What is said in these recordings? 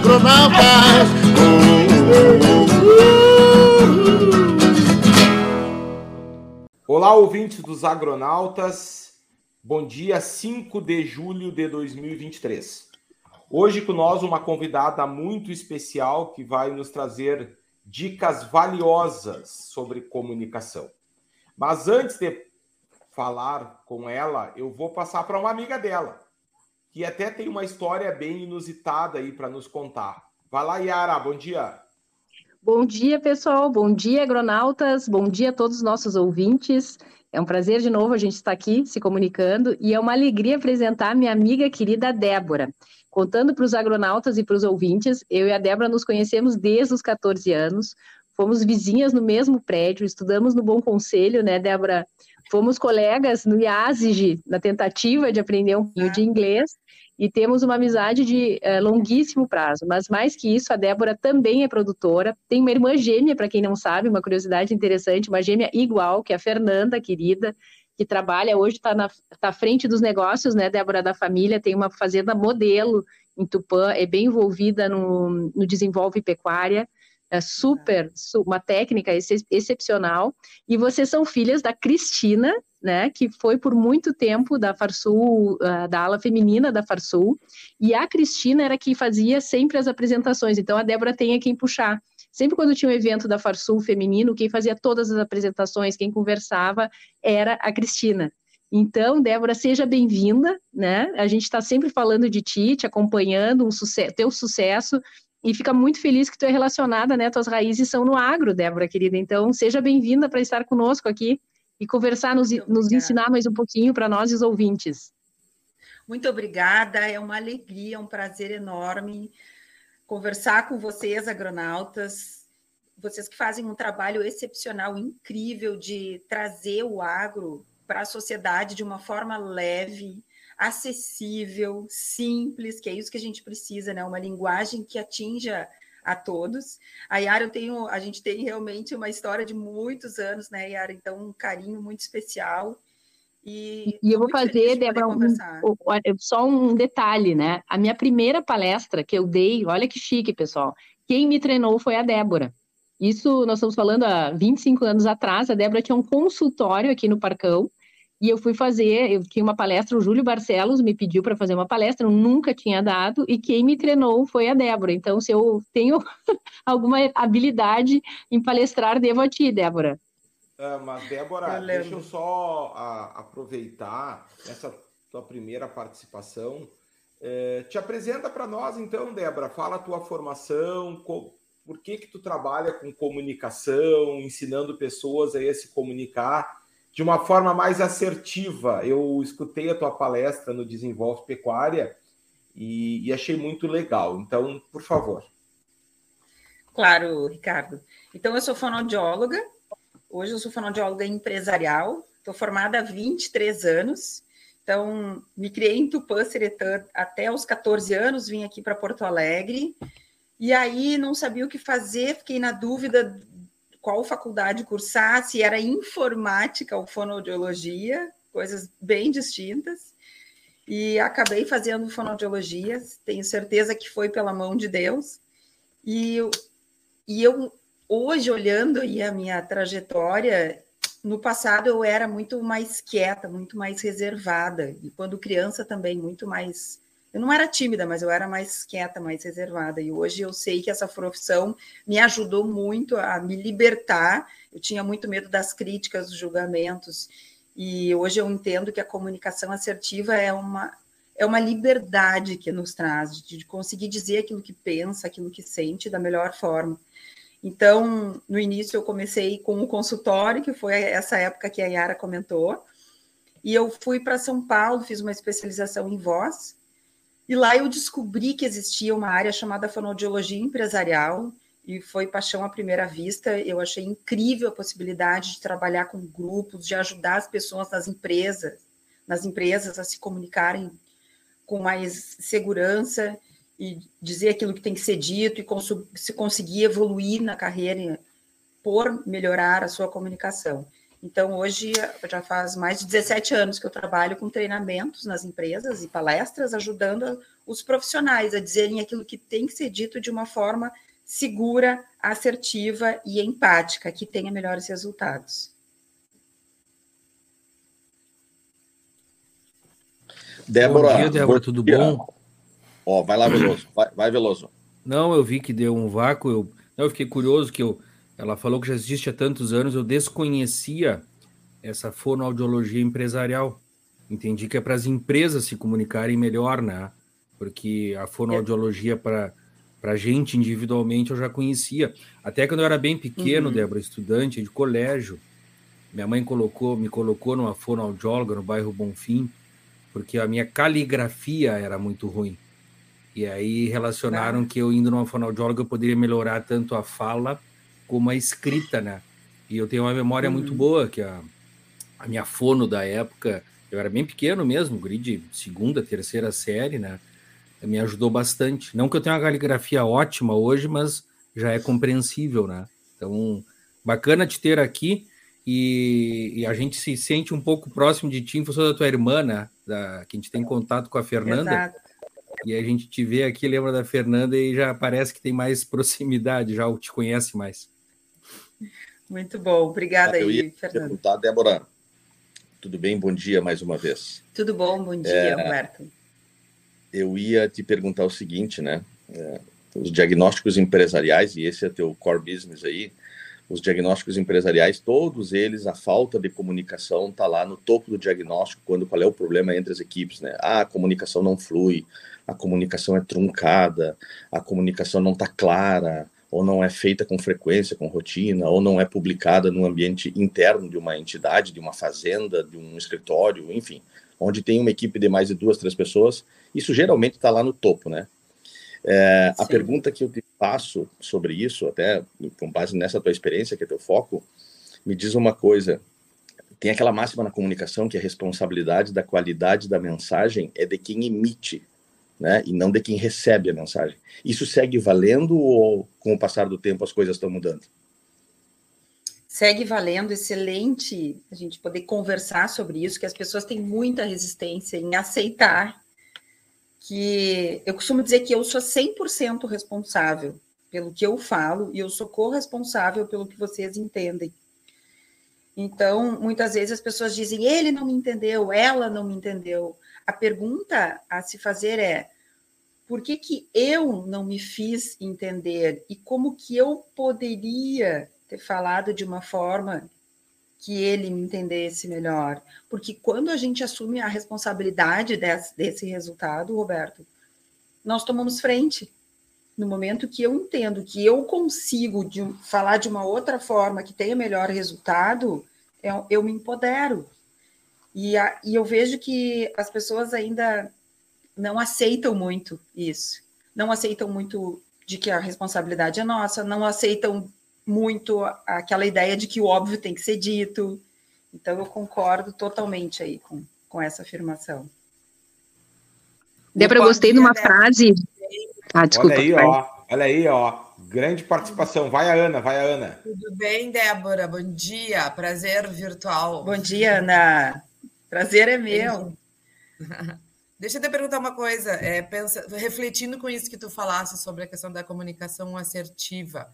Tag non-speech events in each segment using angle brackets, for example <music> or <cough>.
agronautas. Olá, ouvintes dos agronautas. Bom dia, 5 de julho de 2023. Hoje com nós uma convidada muito especial que vai nos trazer dicas valiosas sobre comunicação. Mas antes de falar com ela, eu vou passar para uma amiga dela, que até tem uma história bem inusitada aí para nos contar. Vai lá, Yara, bom dia. Bom dia, pessoal. Bom dia, agronautas. Bom dia a todos os nossos ouvintes. É um prazer de novo a gente estar aqui se comunicando e é uma alegria apresentar minha amiga querida Débora. Contando para os agronautas e para os ouvintes, eu e a Débora nos conhecemos desde os 14 anos, fomos vizinhas no mesmo prédio, estudamos no Bom Conselho, né, Débora? Fomos colegas no IASIG, na tentativa de aprender um pouquinho de inglês, e temos uma amizade de é, longuíssimo prazo. Mas mais que isso, a Débora também é produtora, tem uma irmã gêmea, para quem não sabe, uma curiosidade interessante, uma gêmea igual, que é a Fernanda, querida, que trabalha hoje, está tá à frente dos negócios, né, Débora, da família, tem uma fazenda modelo em Tupã, é bem envolvida no, no Desenvolve Pecuária, é super, uma técnica ex excepcional, e vocês são filhas da Cristina, né, que foi por muito tempo da Farsul, uh, da ala feminina da Farsul, e a Cristina era que fazia sempre as apresentações, então a Débora tem a quem puxar. Sempre quando tinha um evento da Farsul feminino, quem fazia todas as apresentações, quem conversava era a Cristina. Então, Débora, seja bem-vinda, né? A gente está sempre falando de ti, te acompanhando, um sucesso, teu sucesso, e fica muito feliz que tu é relacionada, né? Tuas raízes são no agro, Débora, querida. Então, seja bem-vinda para estar conosco aqui e conversar, nos, nos ensinar mais um pouquinho para nós os ouvintes. Muito obrigada, é uma alegria, um prazer enorme conversar com vocês, agronautas, vocês que fazem um trabalho excepcional, incrível de trazer o agro para a sociedade de uma forma leve, acessível, simples, que é isso que a gente precisa, né? Uma linguagem que atinja a todos. A Yara, eu tenho, a gente tem realmente uma história de muitos anos, né, Yara? Então, um carinho muito especial. E, e eu vou fazer, Débora, um, só um detalhe, né? A minha primeira palestra que eu dei, olha que chique, pessoal. Quem me treinou foi a Débora. Isso nós estamos falando há 25 anos atrás. A Débora tinha um consultório aqui no Parcão. E eu fui fazer, eu tinha uma palestra, o Júlio Barcelos me pediu para fazer uma palestra, eu nunca tinha dado, e quem me treinou foi a Débora. Então, se eu tenho <laughs> alguma habilidade em palestrar, devo a ti, Débora. É, mas, Débora, eu deixa eu só a, aproveitar essa tua primeira participação. É, te apresenta para nós, então, Débora. Fala a tua formação, co, por que que tu trabalha com comunicação, ensinando pessoas a se comunicar de uma forma mais assertiva. Eu escutei a tua palestra no Desenvolve Pecuária e, e achei muito legal. Então, por favor. Claro, Ricardo. Então, eu sou fonoaudióloga, Hoje eu sou fonoaudióloga empresarial, estou formada há 23 anos. Então, me criei em Tupã, Seretã, até os 14 anos, vim aqui para Porto Alegre. E aí não sabia o que fazer, fiquei na dúvida qual faculdade cursar, se era informática ou fonoaudiologia, coisas bem distintas. E acabei fazendo fonoaudiologia, tenho certeza que foi pela mão de Deus. E, e eu hoje, olhando aí a minha trajetória, no passado eu era muito mais quieta, muito mais reservada, e quando criança também, muito mais. Eu não era tímida, mas eu era mais quieta, mais reservada. E hoje eu sei que essa profissão me ajudou muito a me libertar. Eu tinha muito medo das críticas, dos julgamentos. E hoje eu entendo que a comunicação assertiva é uma, é uma liberdade que nos traz, de, de conseguir dizer aquilo que pensa, aquilo que sente da melhor forma. Então, no início eu comecei com o consultório, que foi essa época que a Yara comentou, e eu fui para São Paulo, fiz uma especialização em voz, e lá eu descobri que existia uma área chamada fonoaudiologia empresarial, e foi paixão à primeira vista. Eu achei incrível a possibilidade de trabalhar com grupos, de ajudar as pessoas nas empresas, nas empresas a se comunicarem com mais segurança e dizer aquilo que tem que ser dito e se conseguir evoluir na carreira por melhorar a sua comunicação. Então, hoje, já faz mais de 17 anos que eu trabalho com treinamentos nas empresas e palestras, ajudando os profissionais a dizerem aquilo que tem que ser dito de uma forma segura, assertiva e empática, que tenha melhores resultados. Débora, bom dia, Débora, tudo bom? Ó, vai lá, Veloso. Vai, vai, Veloso. Não, eu vi que deu um vácuo. Eu, eu fiquei curioso que eu, ela falou que já existe há tantos anos. Eu desconhecia essa fonoaudiologia empresarial. Entendi que é para as empresas se comunicarem melhor, né? Porque a fonoaudiologia para para gente individualmente eu já conhecia. Até quando eu era bem pequeno, uhum. Débora, estudante de colégio, minha mãe colocou, me colocou numa fonoaudióloga no bairro Bonfim, porque a minha caligrafia era muito ruim. E aí relacionaram que eu indo numa fonoaudióloga eu poderia melhorar tanto a fala como a escrita, né? E eu tenho uma memória uhum. muito boa, que a, a minha fono da época, eu era bem pequeno mesmo, grid segunda, terceira série, né? Me ajudou bastante. Não que eu tenha uma caligrafia ótima hoje, mas já é compreensível, né? Então, bacana te ter aqui e, e, a gente se sente um pouco próximo de ti em função da tua irmã, né? Da, que a gente tem contato com a Fernanda. Exato. E a gente te vê aqui, lembra da Fernanda e já parece que tem mais <laughs> proximidade, já te conhece mais. Muito bom, obrigada eu ia Fernanda. Perguntar, Débora, tudo bem? Bom dia mais uma vez. Tudo bom, bom dia, é, Roberto. Eu ia te perguntar o seguinte, né? É, os diagnósticos empresariais, e esse é teu core business aí, os diagnósticos empresariais, todos eles, a falta de comunicação está lá no topo do diagnóstico, quando qual é o problema entre as equipes, né? Ah, a comunicação não flui, a comunicação é truncada, a comunicação não está clara, ou não é feita com frequência, com rotina, ou não é publicada no ambiente interno de uma entidade, de uma fazenda, de um escritório, enfim, onde tem uma equipe de mais de duas, três pessoas, isso geralmente está lá no topo, né? É, a pergunta que eu te faço sobre isso, até com base nessa tua experiência, que é teu foco, me diz uma coisa. Tem aquela máxima na comunicação que a responsabilidade da qualidade da mensagem é de quem emite, né? E não de quem recebe a mensagem. Isso segue valendo ou com o passar do tempo as coisas estão mudando? Segue valendo, excelente a gente poder conversar sobre isso, que as pessoas têm muita resistência em aceitar que eu costumo dizer que eu sou 100% responsável pelo que eu falo e eu sou corresponsável pelo que vocês entendem. Então, muitas vezes as pessoas dizem, ele não me entendeu, ela não me entendeu. A pergunta a se fazer é, por que, que eu não me fiz entender e como que eu poderia ter falado de uma forma que ele me entendesse melhor. Porque quando a gente assume a responsabilidade desse, desse resultado, Roberto, nós tomamos frente. No momento que eu entendo que eu consigo de, falar de uma outra forma que tenha melhor resultado, eu, eu me empodero. E, a, e eu vejo que as pessoas ainda não aceitam muito isso. Não aceitam muito de que a responsabilidade é nossa, não aceitam muito aquela ideia de que o óbvio tem que ser dito. Então, eu concordo totalmente aí com, com essa afirmação. Débora, eu gostei de uma frase. Ah, desculpa. Olha aí, ó. Olha aí, ó. Grande participação. Vai a Ana, vai a Ana. Tudo bem, Débora? Bom dia. Prazer virtual. Bom dia, Ana. Prazer é meu. <laughs> Deixa eu te perguntar uma coisa, é, pensa, refletindo com isso que tu falasse sobre a questão da comunicação assertiva.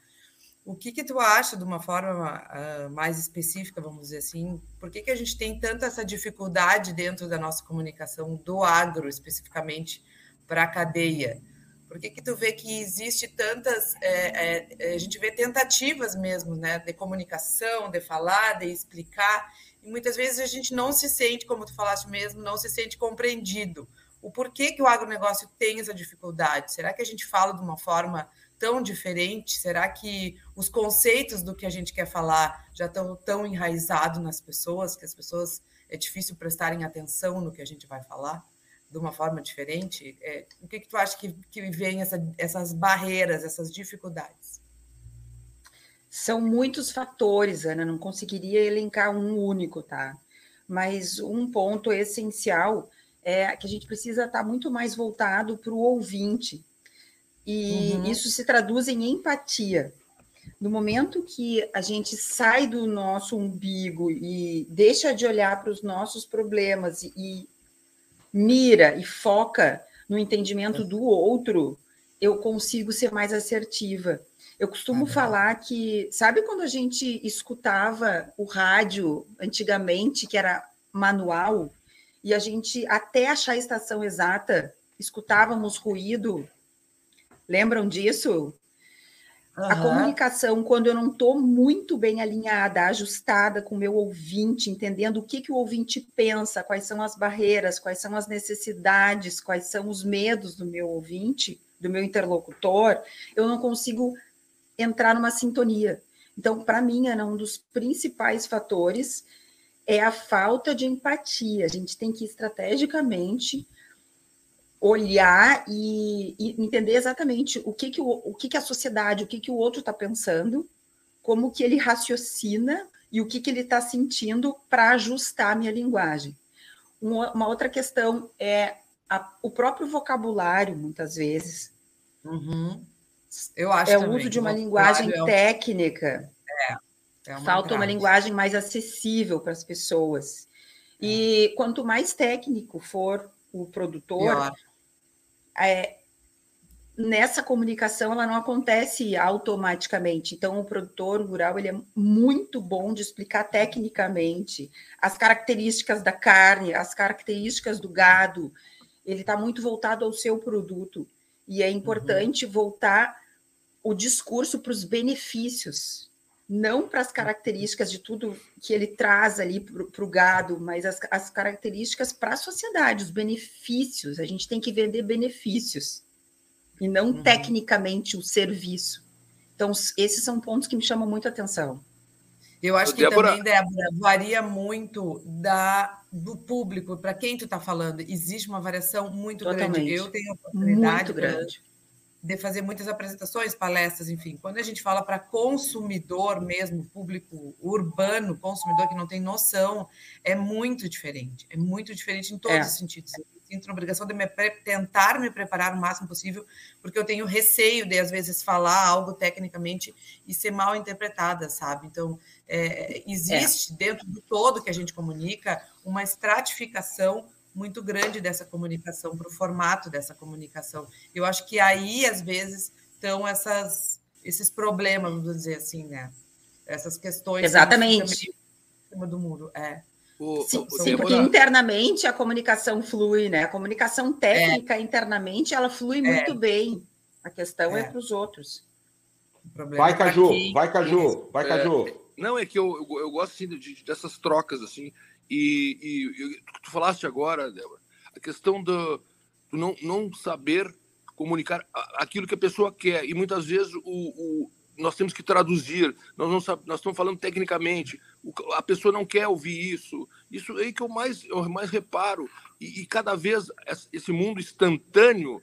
O que, que tu acha, de uma forma uh, mais específica, vamos dizer assim, por que, que a gente tem tanta essa dificuldade dentro da nossa comunicação, do agro especificamente, para a cadeia? Por que, que tu vê que existe tantas. É, é, a gente vê tentativas mesmo, né, de comunicação, de falar, de explicar, muitas vezes a gente não se sente, como tu falaste mesmo, não se sente compreendido. O porquê que o agronegócio tem essa dificuldade? Será que a gente fala de uma forma tão diferente? Será que os conceitos do que a gente quer falar já estão tão enraizados nas pessoas que as pessoas é difícil prestarem atenção no que a gente vai falar de uma forma diferente? É, o que, que tu acha que, que vem essa, essas barreiras, essas dificuldades? São muitos fatores, Ana, não conseguiria elencar um único, tá? Mas um ponto essencial é que a gente precisa estar muito mais voltado para o ouvinte, e uhum. isso se traduz em empatia. no momento que a gente sai do nosso umbigo e deixa de olhar para os nossos problemas e mira e foca no entendimento do outro, eu consigo ser mais assertiva. Eu costumo ah, falar que, sabe quando a gente escutava o rádio antigamente, que era manual, e a gente, até achar a estação exata, escutávamos ruído? Lembram disso? Uhum. A comunicação, quando eu não estou muito bem alinhada, ajustada com o meu ouvinte, entendendo o que, que o ouvinte pensa, quais são as barreiras, quais são as necessidades, quais são os medos do meu ouvinte, do meu interlocutor, eu não consigo entrar numa sintonia. Então, para mim, é um dos principais fatores é a falta de empatia. A gente tem que estrategicamente olhar e, e, entender exatamente o que, que, o, o que, que a sociedade, o que, que o outro está pensando, como que ele raciocina e o que, que ele está sentindo para ajustar a minha linguagem. Uma, uma outra questão é a, o próprio vocabulário, muitas vezes. Uhum. Eu acho é o uso de uma linguagem é... técnica. É, é uma Falta grave. uma linguagem mais acessível para as pessoas. E é. quanto mais técnico for o produtor, é, nessa comunicação ela não acontece automaticamente. Então, o produtor rural ele é muito bom de explicar tecnicamente as características da carne, as características do gado. Ele está muito voltado ao seu produto. E é importante uhum. voltar o discurso para os benefícios não para as características de tudo que ele traz ali para o gado, mas as, as características para a sociedade, os benefícios. A gente tem que vender benefícios e não uhum. tecnicamente o serviço. Então, esses são pontos que me chamam muito a atenção. Eu acho que Débora... também, Débora, varia muito da, do público, para quem tu está falando. Existe uma variação muito Totalmente. grande. Eu tenho oportunidade muito grande de fazer muitas apresentações, palestras, enfim. Quando a gente fala para consumidor mesmo, público urbano, consumidor que não tem noção, é muito diferente. É muito diferente em todos é. os sentidos. Eu sinto a obrigação de me tentar me preparar o máximo possível, porque eu tenho receio de, às vezes, falar algo tecnicamente e ser mal interpretada, sabe? Então, é, existe é. dentro do todo que a gente comunica uma estratificação muito grande dessa comunicação, para o formato dessa comunicação. Eu acho que aí, às vezes, estão essas, esses problemas, vamos dizer assim, né? Essas questões. Exatamente. do muro. É. O, sim, o, sim porque internamente a comunicação flui, né? A comunicação técnica é. internamente ela flui muito é. bem. A questão é, é para os outros. Vai, é Caju, vai, Caju, vai, Caju. não, é que eu, eu, eu gosto assim, de, dessas trocas, assim. E, e, e tu falaste agora, Débora, a questão do, do, não, não saber comunicar aquilo que a pessoa quer. E muitas vezes o, o nós temos que traduzir, nós, não sabe, nós estamos falando tecnicamente, o, a pessoa não quer ouvir isso. Isso aí que eu mais, eu mais reparo. E, e cada vez esse mundo instantâneo,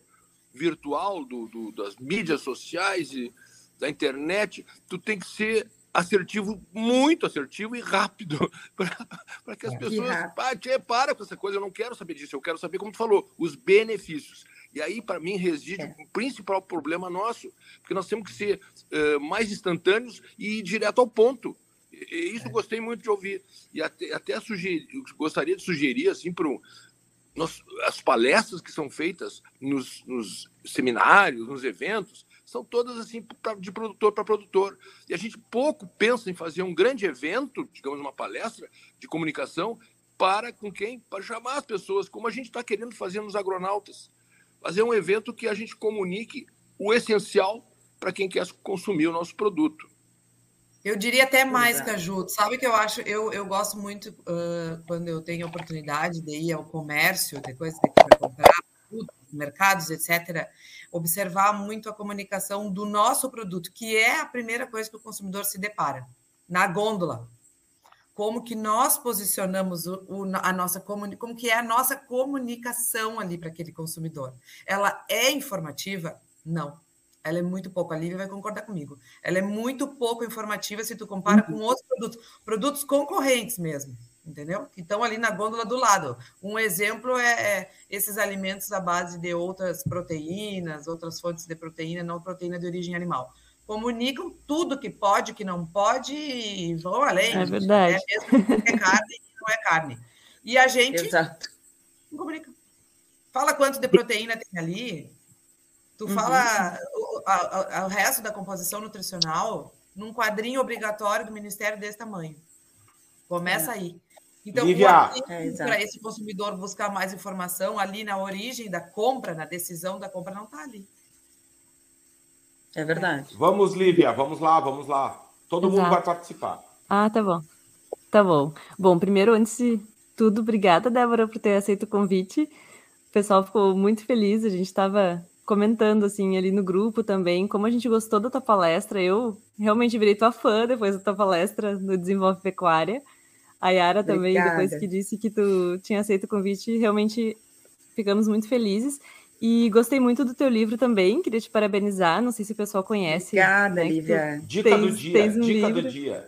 virtual, do, do, das mídias sociais e da internet, tu tem que ser assertivo, muito assertivo e rápido, <laughs> para que as é. pessoas tchê, para com essa coisa, eu não quero saber disso, eu quero saber, como tu falou, os benefícios. E aí, para mim, reside é. o principal problema nosso, porque nós temos que ser uh, mais instantâneos e ir direto ao ponto. E, isso é. gostei muito de ouvir. E até, até sugerir, gostaria de sugerir, assim, para as palestras que são feitas nos, nos seminários, nos eventos, são todas assim de produtor para produtor. E a gente pouco pensa em fazer um grande evento, digamos uma palestra de comunicação para com quem? Para chamar as pessoas, como a gente está querendo fazer nos agronautas. Fazer um evento que a gente comunique o essencial para quem quer consumir o nosso produto. Eu diria até mais, Exato. Caju. Sabe que eu acho, eu, eu gosto muito uh, quando eu tenho oportunidade de ir ao comércio, de coisas para comprar, mercados, etc observar muito a comunicação do nosso produto, que é a primeira coisa que o consumidor se depara, na gôndola. Como que nós posicionamos o, o, a nossa como que é a nossa comunicação ali para aquele consumidor. Ela é informativa? Não. Ela é muito pouco. A Lívia vai concordar comigo. Ela é muito pouco informativa se tu compara uhum. com outros produtos, produtos concorrentes mesmo entendeu? Que estão ali na gôndola do lado. Um exemplo é, é, esses alimentos à base de outras proteínas, outras fontes de proteína, não proteína de origem animal. comunicam tudo que pode, que não pode, e vão além. É verdade. Né? Mesmo que é carne e não é carne. E a gente Exato. não comunica. Fala quanto de proteína tem ali. Tu Uhum. fala o, a- a- o resto da composição nutricional num quadrinho obrigatório do Ministério desse tamanho. Começa aí. Então, Lívia. É, para esse consumidor buscar mais informação ali na origem da compra, na decisão da compra, não está ali. É verdade. Vamos, Lívia, vamos lá, vamos lá. Todo mundo Exato. vai participar. Ah, tá bom. Tá bom. Bom, primeiro, antes de tudo, obrigada, Débora, por ter aceito o convite. O pessoal ficou muito feliz, a gente estava comentando, assim, ali no grupo também, como a gente gostou da tua palestra. Eu realmente virei tua fã depois da tua palestra no Desenvolve Pecuária. A Yara também, depois Obrigada. que disse que tu tinha aceito o convite, realmente ficamos muito felizes. E gostei muito do teu livro também, queria te parabenizar, não sei se o pessoal conhece. Obrigada, né, que tu- Lívia. Dica do Tens- dia, tens um dica livro. do dia.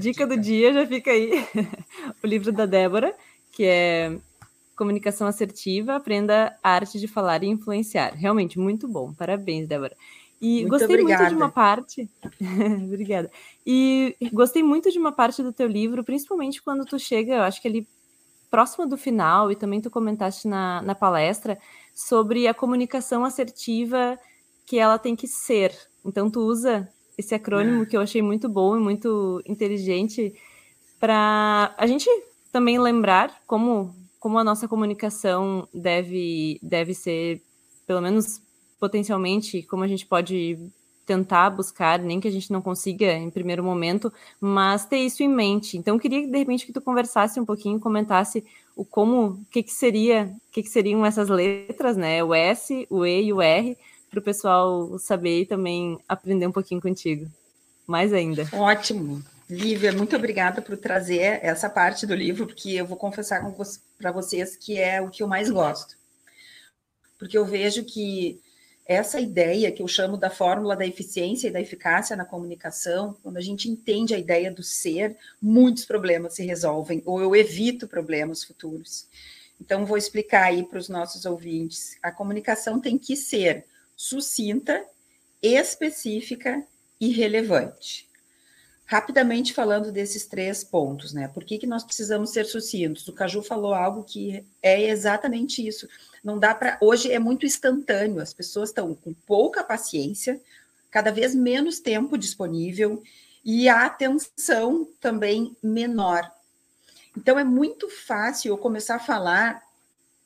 Dica do dia já fica aí. <laughs> o livro da Débora, que é Comunicação Assertiva, Aprenda a Arte de Falar e Influenciar. Realmente, muito bom. Parabéns, Débora. E Muito gostei muito de obrigada. uma parte. <laughs> Obrigada. E gostei muito de uma parte do teu livro, principalmente quando tu chega, eu acho que ali próximo do final, e também tu comentaste na, na palestra, sobre a comunicação assertiva que ela tem que ser. Então, tu usa esse acrônimo que eu achei muito bom e muito inteligente para a gente também lembrar como, como a nossa comunicação deve, deve ser, pelo menos potencialmente, como a gente pode tentar buscar, nem que a gente não consiga em primeiro momento, mas ter isso em mente. Então, queria de repente que tu conversasse um pouquinho, comentasse o como, o que que seria, o que que seriam essas letras, né? O S, o E e o R, para o pessoal saber e também aprender um pouquinho contigo. Mais ainda. Ótimo. Lívia, muito obrigada por trazer essa parte do livro, porque eu vou confessar para vocês que é o que eu mais gosto. Porque eu vejo que essa ideia que eu chamo da fórmula da eficiência e da eficácia na comunicação, quando a gente entende a ideia do ser, muitos problemas se resolvem, ou eu evito problemas futuros. Então, vou explicar aí para os nossos ouvintes. A comunicação tem que ser sucinta, específica e relevante. Rapidamente falando desses três pontos, né? Por que, que nós precisamos ser sucintos? O Caju falou algo que é exatamente isso. Não dá para. Hoje é muito instantâneo, as pessoas estão com pouca paciência, cada vez menos tempo disponível e a atenção também menor. Então é muito fácil eu começar a falar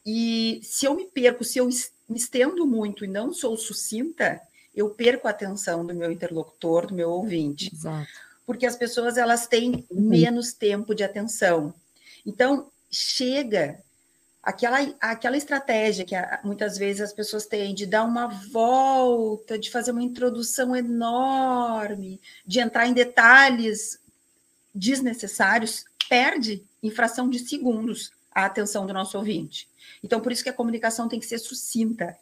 e se eu me perco, se eu me estendo muito e não sou sucinta, eu perco a atenção do meu interlocutor, do meu ouvinte. Exato porque as pessoas elas têm menos tempo de atenção. Então, chega aquela, aquela estratégia que muitas vezes as pessoas têm de dar uma volta, de fazer uma introdução enorme, de entrar em detalhes desnecessários, perde em fração de segundos a atenção do nosso ouvinte. Então, por isso que a comunicação tem que ser sucinta.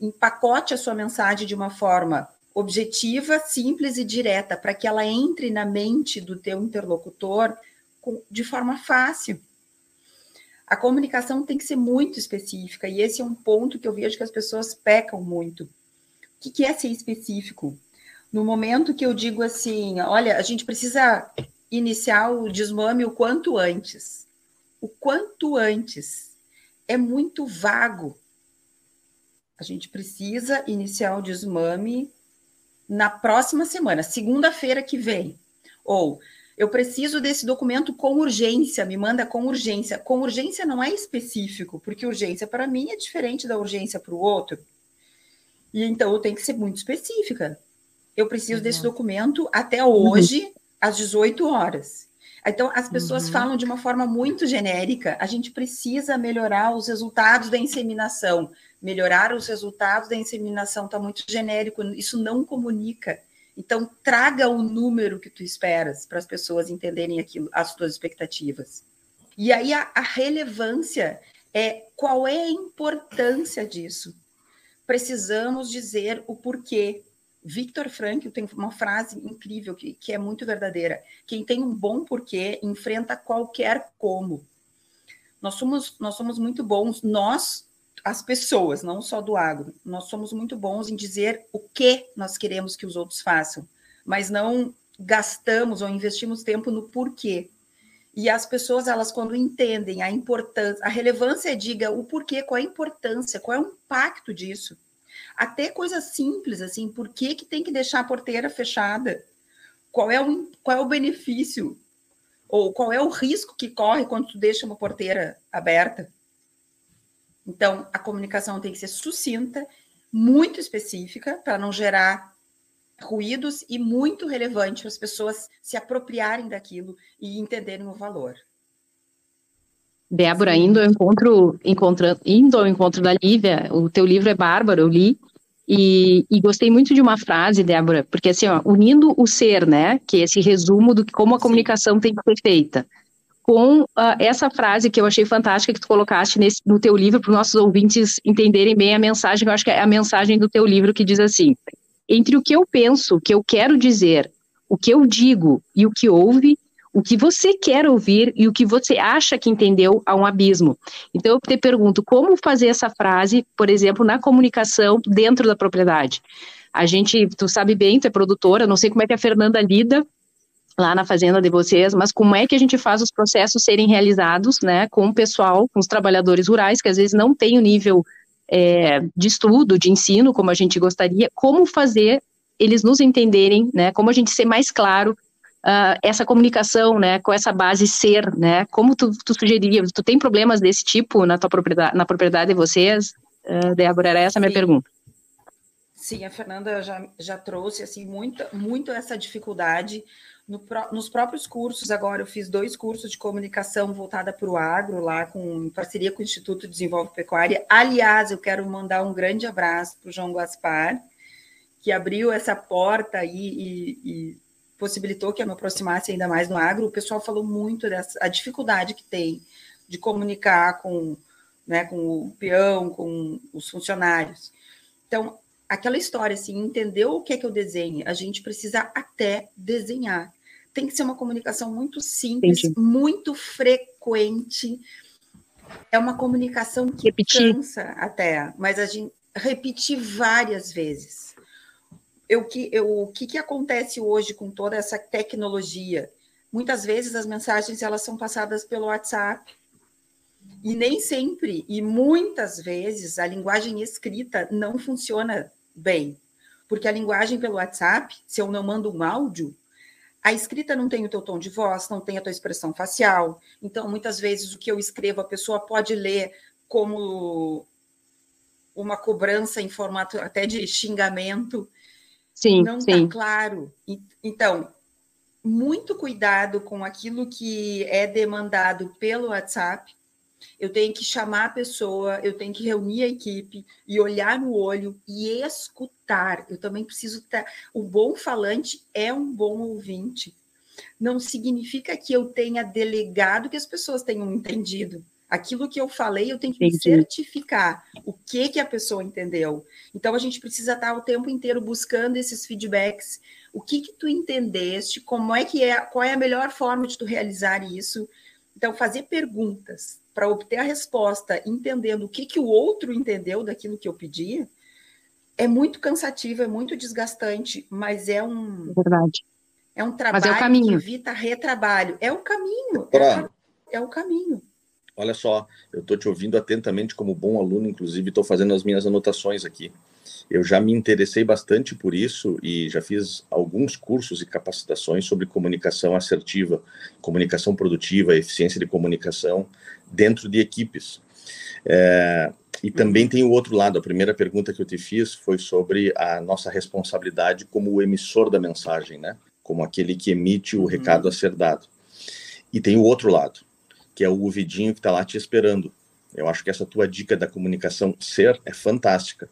Empacote a sua mensagem de uma forma objetiva, simples e direta, para que ela entre na mente do teu interlocutor de forma fácil. A comunicação tem que ser muito específica, e esse é um ponto que eu vejo que as pessoas pecam muito. O que, que é ser específico? No momento que eu digo assim, olha, a gente precisa iniciar o desmame o quanto antes. O quanto antes é muito vago. A gente precisa iniciar o desmame na próxima semana, segunda-feira que vem. Ou eu preciso desse documento com urgência, me manda com urgência. Com urgência não é específico, porque urgência para mim é diferente da urgência para o outro. E então eu tenho que ser muito específica. Eu preciso uhum. desse documento até hoje, uhum. às 18 horas. Então, as pessoas uhum. falam de uma forma muito genérica. A gente precisa melhorar os resultados da inseminação. Melhorar os resultados da inseminação está muito genérico, isso não comunica. Então, traga o número que tu esperas para as pessoas entenderem aquilo, as tuas expectativas. E aí, a, a relevância é qual é a importância disso. Precisamos dizer o porquê. Victor Frankl tem uma frase incrível que, que é muito verdadeira. Quem tem um bom porquê enfrenta qualquer como. Nós somos, nós somos muito bons, nós, as pessoas, não só do agro. Nós somos muito bons em dizer o que nós queremos que os outros façam, mas não gastamos ou investimos tempo no porquê. E as pessoas, elas quando entendem a importância, a relevância, diga o porquê, qual é a importância, qual é o impacto disso. Até coisas simples, assim, por que, que tem que deixar a porteira fechada? Qual é, o, qual é o benefício? Ou qual é o risco que corre quando tu deixa uma porteira aberta? Então, a comunicação tem que ser sucinta, muito específica, para não gerar ruídos e muito relevante para as pessoas se apropriarem daquilo e entenderem o valor. Débora, indo ao encontro, indo ao encontro da Lívia, o teu livro é bárbaro, eu li, e, e, gostei muito de uma frase, Débora, porque assim, ó, unindo o ser, né, que é esse resumo do que como a comunicação tem que ser feita, com uh, essa frase que eu achei fantástica que tu colocaste nesse, no teu livro para os nossos ouvintes entenderem bem a mensagem, eu acho que é a mensagem do teu livro que diz assim: entre o que eu penso, o que eu quero dizer, o que eu digo e o que ouve, o que você quer ouvir e o que você acha que entendeu há um abismo. Então eu te pergunto, como fazer essa frase, por exemplo, na comunicação dentro da propriedade? A gente, tu sabe bem, tu é produtora, não sei como é que a Fernanda lida lá na fazenda de vocês, mas como é que a gente faz os processos serem realizados, né, com o pessoal, com os trabalhadores rurais, que às vezes não tem o nível é, de estudo, de ensino, como a gente gostaria, como fazer eles nos entenderem, né, como a gente ser mais claro uh, essa comunicação, né, com essa base ser, né, como tu, tu sugeriria, tu tem problemas desse tipo na tua propriedade, na propriedade de vocês, uh, Débora, era essa a minha Sim. pergunta. Sim, a Fernanda já, já trouxe, assim, muito, muito essa dificuldade, no, nos próprios cursos, agora eu fiz dois cursos de comunicação voltada para o agro, lá com, em parceria com o Instituto de Desenvolvimento Pecuária. Aliás, eu quero mandar um grande abraço para o João Gaspar, que abriu essa porta aí e, e, possibilitou que eu me aproximasse ainda mais no agro. O pessoal falou muito dessa dificuldade que tem de comunicar com, né, com o peão, com os funcionários. Então, aquela história assim, entender o que é que eu desenho, a gente precisa até desenhar. Tem que ser uma comunicação muito simples, Entendi. muito frequente. É uma comunicação que repetir. cansa até, mas a gente repetir várias vezes. Eu, que, eu, o que, que acontece hoje com toda essa tecnologia? Muitas vezes as mensagens elas são passadas pelo WhatsApp, e nem sempre, e muitas vezes, a linguagem escrita não funciona bem. Porque a linguagem pelo WhatsApp, se eu não mando um áudio, a escrita não tem o teu tom de voz, não tem a tua expressão facial. Então, muitas vezes, o que eu escrevo, a pessoa pode ler como uma cobrança em formato até de xingamento. Sim, não está claro. Então, muito cuidado com aquilo que é demandado pelo WhatsApp, eu tenho que chamar a pessoa, eu tenho que reunir a equipe e olhar no olho e escutar. Eu também preciso ter. O bom falante é um bom ouvinte. Não significa que eu tenha delegado que as pessoas tenham entendido. Aquilo que eu falei, eu tenho que Entendi. certificar o que que a pessoa entendeu. Então a gente precisa estar o tempo inteiro buscando esses feedbacks. O que que tu entendeste? Como é que é? Qual é a melhor forma de tu realizar isso? Então fazer perguntas, para obter a resposta, entendendo o que, que o outro entendeu daquilo que eu pedi, é muito cansativo, é muito desgastante, mas é um. Verdade. É um trabalho é que evita retrabalho. É o caminho. É, é o caminho. Olha só, eu estou te ouvindo atentamente como bom aluno, inclusive estou fazendo as minhas anotações aqui. Eu já me interessei bastante por isso e já fiz alguns cursos e capacitações sobre comunicação assertiva, comunicação produtiva, eficiência de comunicação dentro de equipes. É, e também tem o outro lado. A primeira pergunta que eu te fiz foi sobre a nossa responsabilidade como o emissor da mensagem, né? Como aquele que emite o uhum. recado a ser dado. E tem o outro lado, que é o ouvidinho que está lá te esperando. Eu acho que essa tua dica da comunicação ser é fantástica.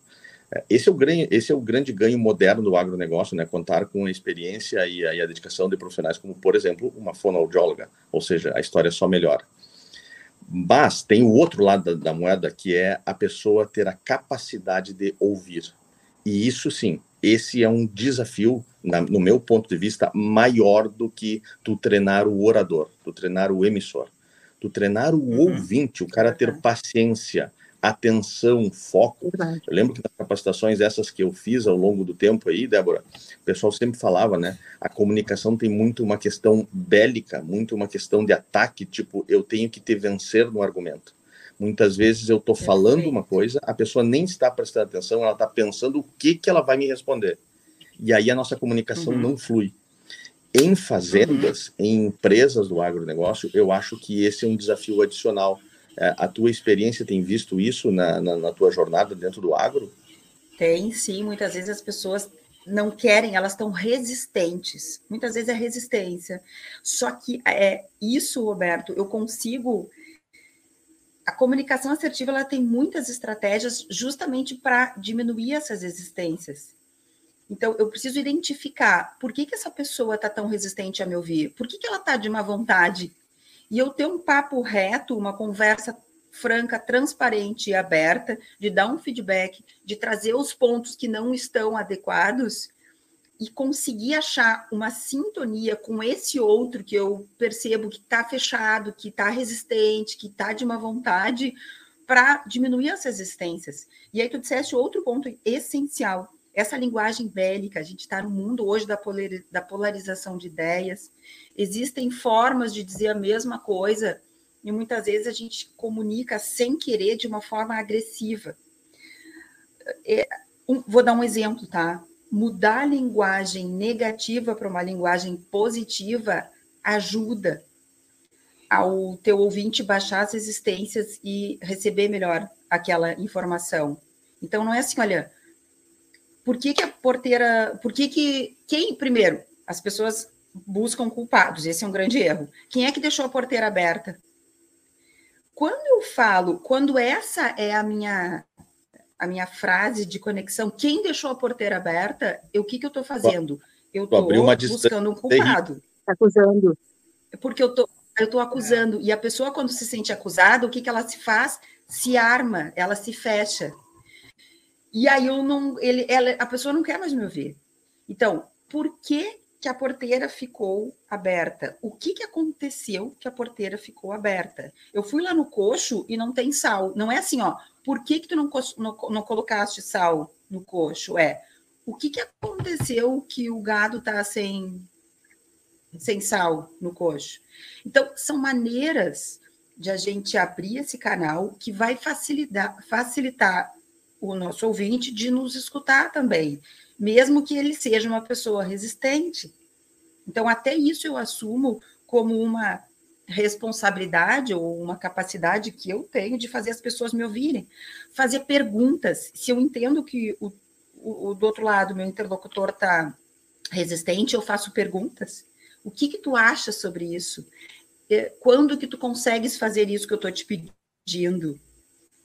É, esse é o, ganho, esse é o grande ganho moderno do agronegócio, né? Contar com a experiência e a, e a dedicação de profissionais como, por exemplo, uma fonoaudióloga, ou seja, a história só melhora. Mas tem o outro lado da, da, moeda, que é a pessoa ter a capacidade de ouvir. E isso sim, esse é um desafio, na, no meu ponto de vista, maior do que tu treinar o orador, tu treinar o emissor. Tu treinar o uhum. ouvinte, o cara ter paciência atenção, foco. Verdade. Eu lembro que nas capacitações essas que eu fiz ao longo do tempo aí, Débora, o pessoal sempre falava, né? A comunicação tem muito uma questão bélica, muito uma questão de ataque, tipo, eu tenho que te vencer no argumento. Muitas vezes eu estou falando uma coisa, a pessoa nem está prestando atenção, ela está pensando o que, que ela vai me responder. E aí a nossa comunicação uhum. não flui. Em fazendas, uhum. em empresas do agronegócio, eu acho que esse é um desafio adicional. É, a tua experiência tem visto isso na, na, na tua jornada dentro do agro? Tem, sim. Muitas vezes as pessoas não querem, elas estão resistentes. Muitas vezes é resistência. Só que é isso, Roberto, eu consigo. A comunicação assertiva ela tem muitas estratégias justamente para diminuir essas resistências. Então, eu preciso identificar por que, que essa pessoa está tão resistente a me ouvir, por que, que ela está de má vontade. E eu ter um papo reto, uma conversa franca, transparente e aberta, de dar um feedback, de trazer os pontos que não estão adequados e conseguir achar uma sintonia com esse outro que eu percebo que está fechado, que está resistente, que está de má vontade, para diminuir as resistências. E aí tu disseste outro ponto essencial, essa linguagem bélica, a gente está no mundo hoje da, polarização de ideias, existem formas de dizer a mesma coisa e muitas vezes a gente comunica sem querer de uma forma agressiva. É, um, vou dar um exemplo, tá? Mudar a linguagem negativa para uma linguagem positiva ajuda ao teu ouvinte baixar as resistências e receber melhor aquela informação. Então não é assim, olha, por que, que a porteira. Por que, que. Quem, primeiro, as pessoas buscam culpados, esse é um grande erro. Quem é que deixou a porteira aberta? Quando eu falo, quando essa é a minha a minha frase de conexão, quem deixou a porteira aberta, eu, o que, que eu estou fazendo? Eu estou buscando um culpado. Acusando. Porque eu estou eu tô acusando. É. E a pessoa, quando se sente acusada, o que, que ela se faz? Se arma, ela se fecha. E aí eu não, ele, ela, a pessoa não quer mais me ouvir. Então, por que que a porteira ficou aberta? O que que aconteceu que a porteira ficou aberta? Eu fui lá no coxo e não tem sal. Não é assim, ó. Por que que tu não, não, não colocaste sal no coxo? É. O que que aconteceu que o gado tá sem sem sal no coxo? Então, são maneiras de a gente abrir esse canal que vai facilitar, facilitar o nosso ouvinte de nos escutar também, mesmo que ele seja uma pessoa resistente. Então, até isso eu assumo como uma responsabilidade ou uma capacidade que eu tenho de fazer as pessoas me ouvirem, fazer perguntas. Se eu entendo que o, o, o do outro lado, meu interlocutor está resistente, eu faço perguntas. O que que tu acha sobre isso? É, quando que tu consegues fazer isso que eu estou te pedindo?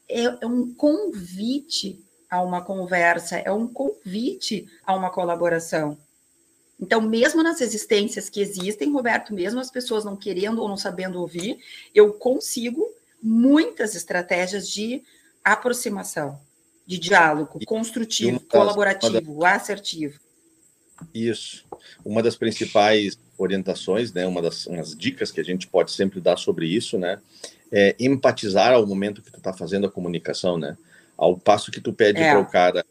É, é um convite a uma conversa, é um convite a uma colaboração. Então, mesmo nas resistências que existem, Roberto, mesmo as pessoas não querendo ou não sabendo ouvir, eu consigo muitas estratégias de aproximação, de diálogo construtivo, colaborativo, assertivo. Isso. Uma das principais orientações, né, uma das dicas que a gente pode sempre dar sobre isso, né, é, empatizar ao momento que tu está fazendo a comunicação, né? Ao passo que tu pede é. para o cara,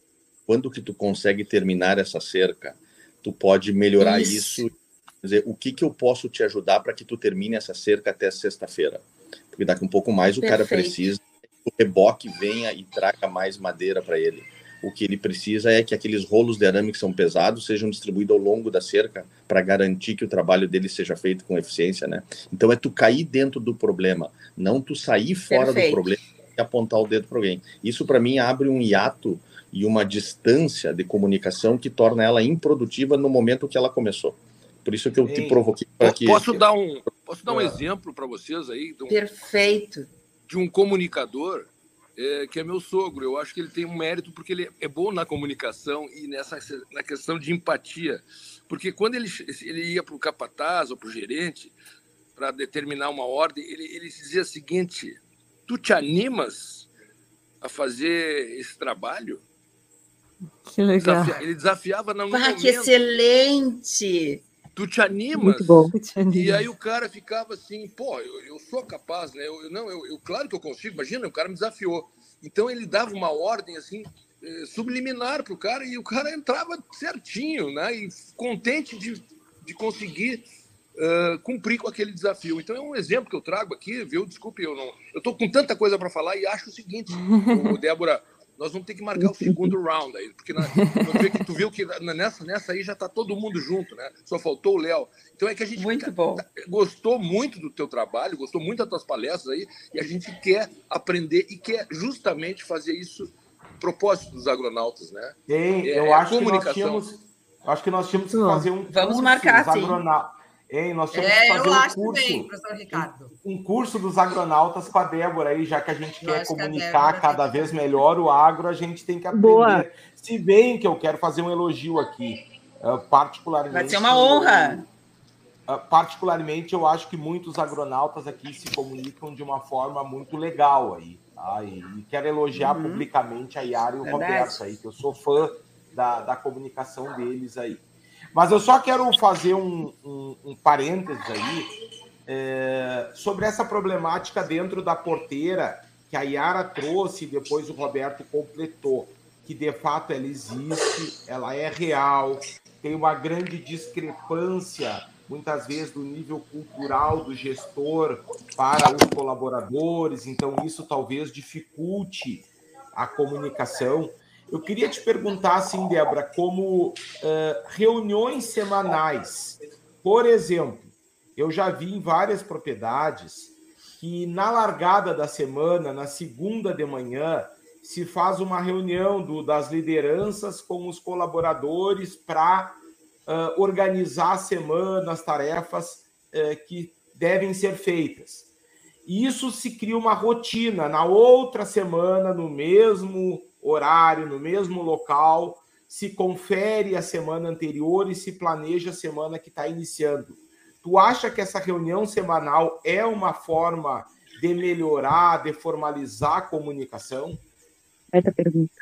quando que tu consegue terminar essa cerca, tu pode melhorar isso. isso dizer, o que que eu posso te ajudar para que tu termine essa cerca até sexta-feira? Porque daqui um pouco mais o Perfeito. cara precisa o reboque venha e traga mais madeira para ele. O que ele precisa é que aqueles rolos de arame que são pesados sejam distribuídos ao longo da cerca para garantir que o trabalho dele seja feito com eficiência, né? Então é tu cair dentro do problema, não tu sair fora Perfeito. do problema e apontar o dedo para alguém. Isso para mim abre um hiato e uma distância de comunicação que torna ela improdutiva no momento que ela começou. Por isso que eu te provoquei para que posso dar um posso dar um ah. exemplo para vocês aí? Um, Perfeito. De um comunicador é, que é meu sogro. Eu acho que ele tem um mérito porque ele é bom na comunicação e nessa na questão de empatia. Porque quando ele, ele ia para o capataz ou para o gerente para determinar uma ordem, ele, ele dizia o seguinte: Tu te animas a fazer esse trabalho? Que legal. Desafia, ele desafiava no ah, que excelente! Tu te animas. Muito bom. E aí o cara ficava assim, pô, eu, eu sou capaz, né? Eu, eu não, eu, eu, claro que eu consigo, imagina, o cara me desafiou. Então ele dava uma ordem assim, eh, subliminar para o cara e o cara entrava certinho, né? E contente de, de conseguir uh, cumprir com aquele desafio. Então é um exemplo que eu trago aqui, viu? Desculpe, eu não. Eu estou com tanta coisa para falar e acho o seguinte, <laughs> o Débora nós vamos ter que marcar o segundo round aí, porque na, que tu viu que nessa, nessa aí já está todo mundo junto, né? Só faltou o Léo. Então é que a gente muito bom. gostou muito do teu trabalho, gostou muito das tuas palestras aí, e a gente quer aprender e quer justamente fazer isso propósito dos agronautas, né? Tem, é, eu acho que nós tínhamos, acho que nós tínhamos que fazer um Vamos marcar, sim. Hein? Nós temos é, que fazer um curso, também, um curso dos agronautas com a Débora aí, já que a gente eu quer comunicar que cada vez melhor o agro, a gente tem que aprender. Boa. Se bem que eu quero fazer um elogio aqui, uh, particularmente. Vai ser uma honra. Uh, particularmente, eu acho que muitos agronautas aqui se comunicam de uma forma muito legal aí. Tá? E, e quero elogiar uhum. publicamente a Yara e o Verdade. Roberto aí, que eu sou fã da, da comunicação deles aí. Mas eu só quero fazer um, um, um parênteses aí é, sobre essa problemática dentro da porteira que a Yara trouxe e depois o Roberto completou, que de fato ela existe, ela é real, tem uma grande discrepância, muitas vezes, do nível cultural do gestor para os colaboradores, então isso talvez dificulte a comunicação. Eu queria te perguntar, assim, Débora, como uh, reuniões semanais, por exemplo, eu já vi em várias propriedades que na largada da semana, na segunda de manhã, se faz uma reunião do, das lideranças com os colaboradores para uh, organizar a semana, as tarefas uh, que devem ser feitas. E isso se cria uma rotina. Na outra semana, no mesmo horário, no mesmo local, se confere a semana anterior e se planeja a semana que está iniciando. Tu acha que essa reunião semanal é uma forma de melhorar, de formalizar a comunicação? Essa pergunta.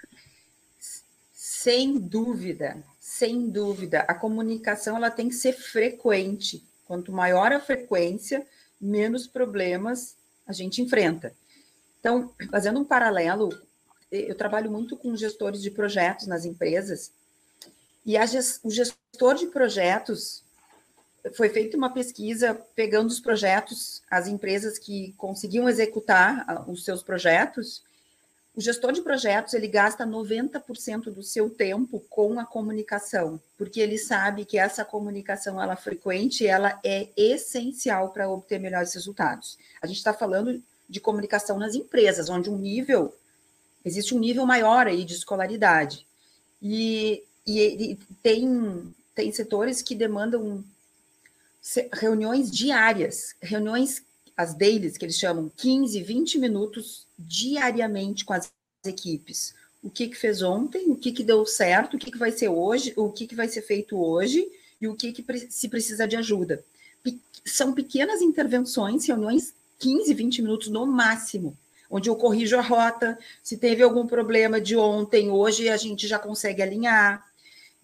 Sem dúvida, sem dúvida. A comunicação ela tem que ser frequente. Quanto maior a frequência, menos problemas a gente enfrenta. Então, fazendo um paralelo eu trabalho muito com gestores de projetos nas empresas, e gest, o gestor de projetos foi feita uma pesquisa pegando os projetos, as empresas que conseguiam executar os seus projetos. O gestor de projetos ele gasta 90% do seu tempo com a comunicação, porque ele sabe que essa comunicação ela frequente, ela é essencial para obter melhores resultados. A gente está falando de comunicação nas empresas, onde um nível existe um nível maior aí de escolaridade. E, e, e tem, tem setores que demandam reuniões diárias, reuniões, as dailies, que eles chamam, 15, 20 minutos diariamente com as equipes. O que, que fez ontem, o que, que deu certo, o que, que vai ser hoje, o que, que vai ser feito hoje e o que, que se precisa de ajuda. São pequenas intervenções, reuniões 15, 20 minutos no máximo, onde eu corrijo a rota. Se teve algum problema de ontem, hoje a gente já consegue alinhar.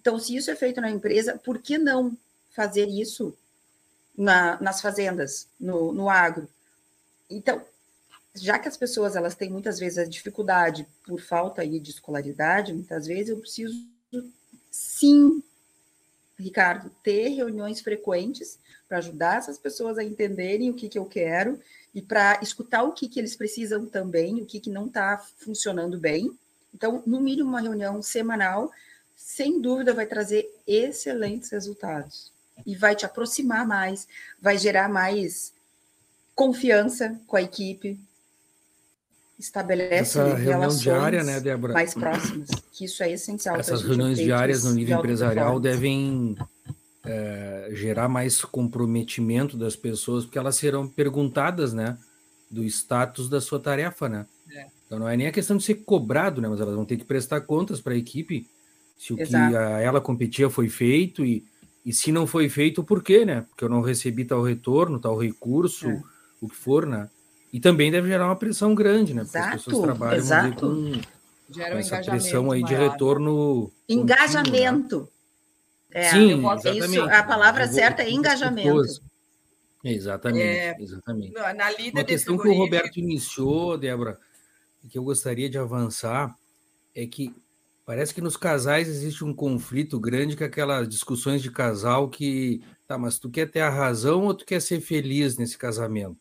Então, se isso é feito na empresa, por que não fazer isso na, nas fazendas, no, no agro? Então, já que as pessoas elas têm muitas vezes a dificuldade por falta aí de escolaridade, muitas vezes eu preciso sim, Ricardo, ter reuniões frequentes para ajudar essas pessoas a entenderem o que, que eu quero e para escutar o que, que eles precisam também, o que, que não está funcionando bem. Então, no mínimo, uma reunião semanal, sem dúvida, vai trazer excelentes resultados e vai te aproximar mais, vai gerar mais confiança com a equipe, estabelece Essa relações diária, né, Débora? mais próximas, que isso é essencial. Essas reuniões diárias no nível empresarial devem é, gerar mais comprometimento das pessoas, porque elas serão perguntadas, né, do status da sua tarefa, né? É. Então não é nem a questão de ser cobrado, né, mas elas vão ter que prestar contas para a equipe se o Exato. que a ela competia foi feito e, e se não foi feito, por quê, né? Porque eu não recebi tal retorno, tal recurso, é. o que for, né? E também deve gerar uma pressão grande, né? Porque Exato. as pessoas trabalham Exato. com, com essa pressão aí maior. de retorno. Engajamento. Contínuo, né? É, Sim, é exatamente. isso, a palavra vou- certa é engajamento. Exatamente, É, exatamente. Na líder Uma questão que o frigorífico- Roberto iniciou, Débora, e que eu gostaria de avançar, é que parece que nos casais existe um conflito grande com aquelas discussões de casal que, tá, mas tu quer ter a razão ou tu quer ser feliz nesse casamento?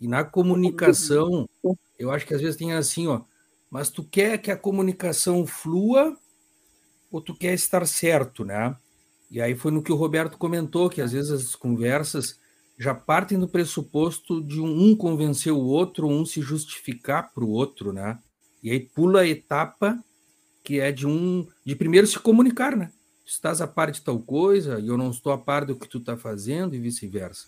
E na comunicação, eu acho que às vezes tem assim, ó, mas tu quer que a comunicação flua ou tu quer estar certo, né? E aí foi no que o Roberto comentou, que às vezes as conversas já partem do pressuposto de um, convencer o outro, um se justificar para o outro, né? E aí pula a etapa que é de um de primeiro se comunicar, né? Estás a par de tal coisa e eu não estou a par do que tu está fazendo e vice-versa.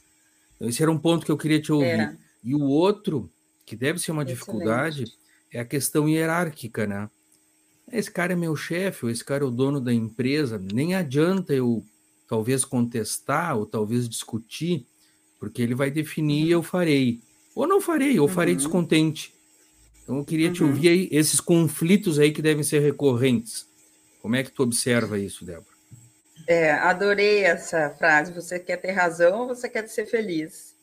Então, esse era um ponto que eu queria te ouvir. É. E o outro, que deve ser uma Excelente. dificuldade, é a questão hierárquica, né? Esse cara é meu chefe, ou esse cara é o dono da empresa. Nem adianta eu talvez contestar ou talvez discutir, porque ele vai definir e eu farei. Ou não farei, ou farei Uhum. descontente. Então eu queria te Uhum. ouvir aí esses conflitos aí que devem ser recorrentes. Como é que tu observa isso, Débora? É, adorei essa frase. Você quer ter razão ou você quer ser feliz?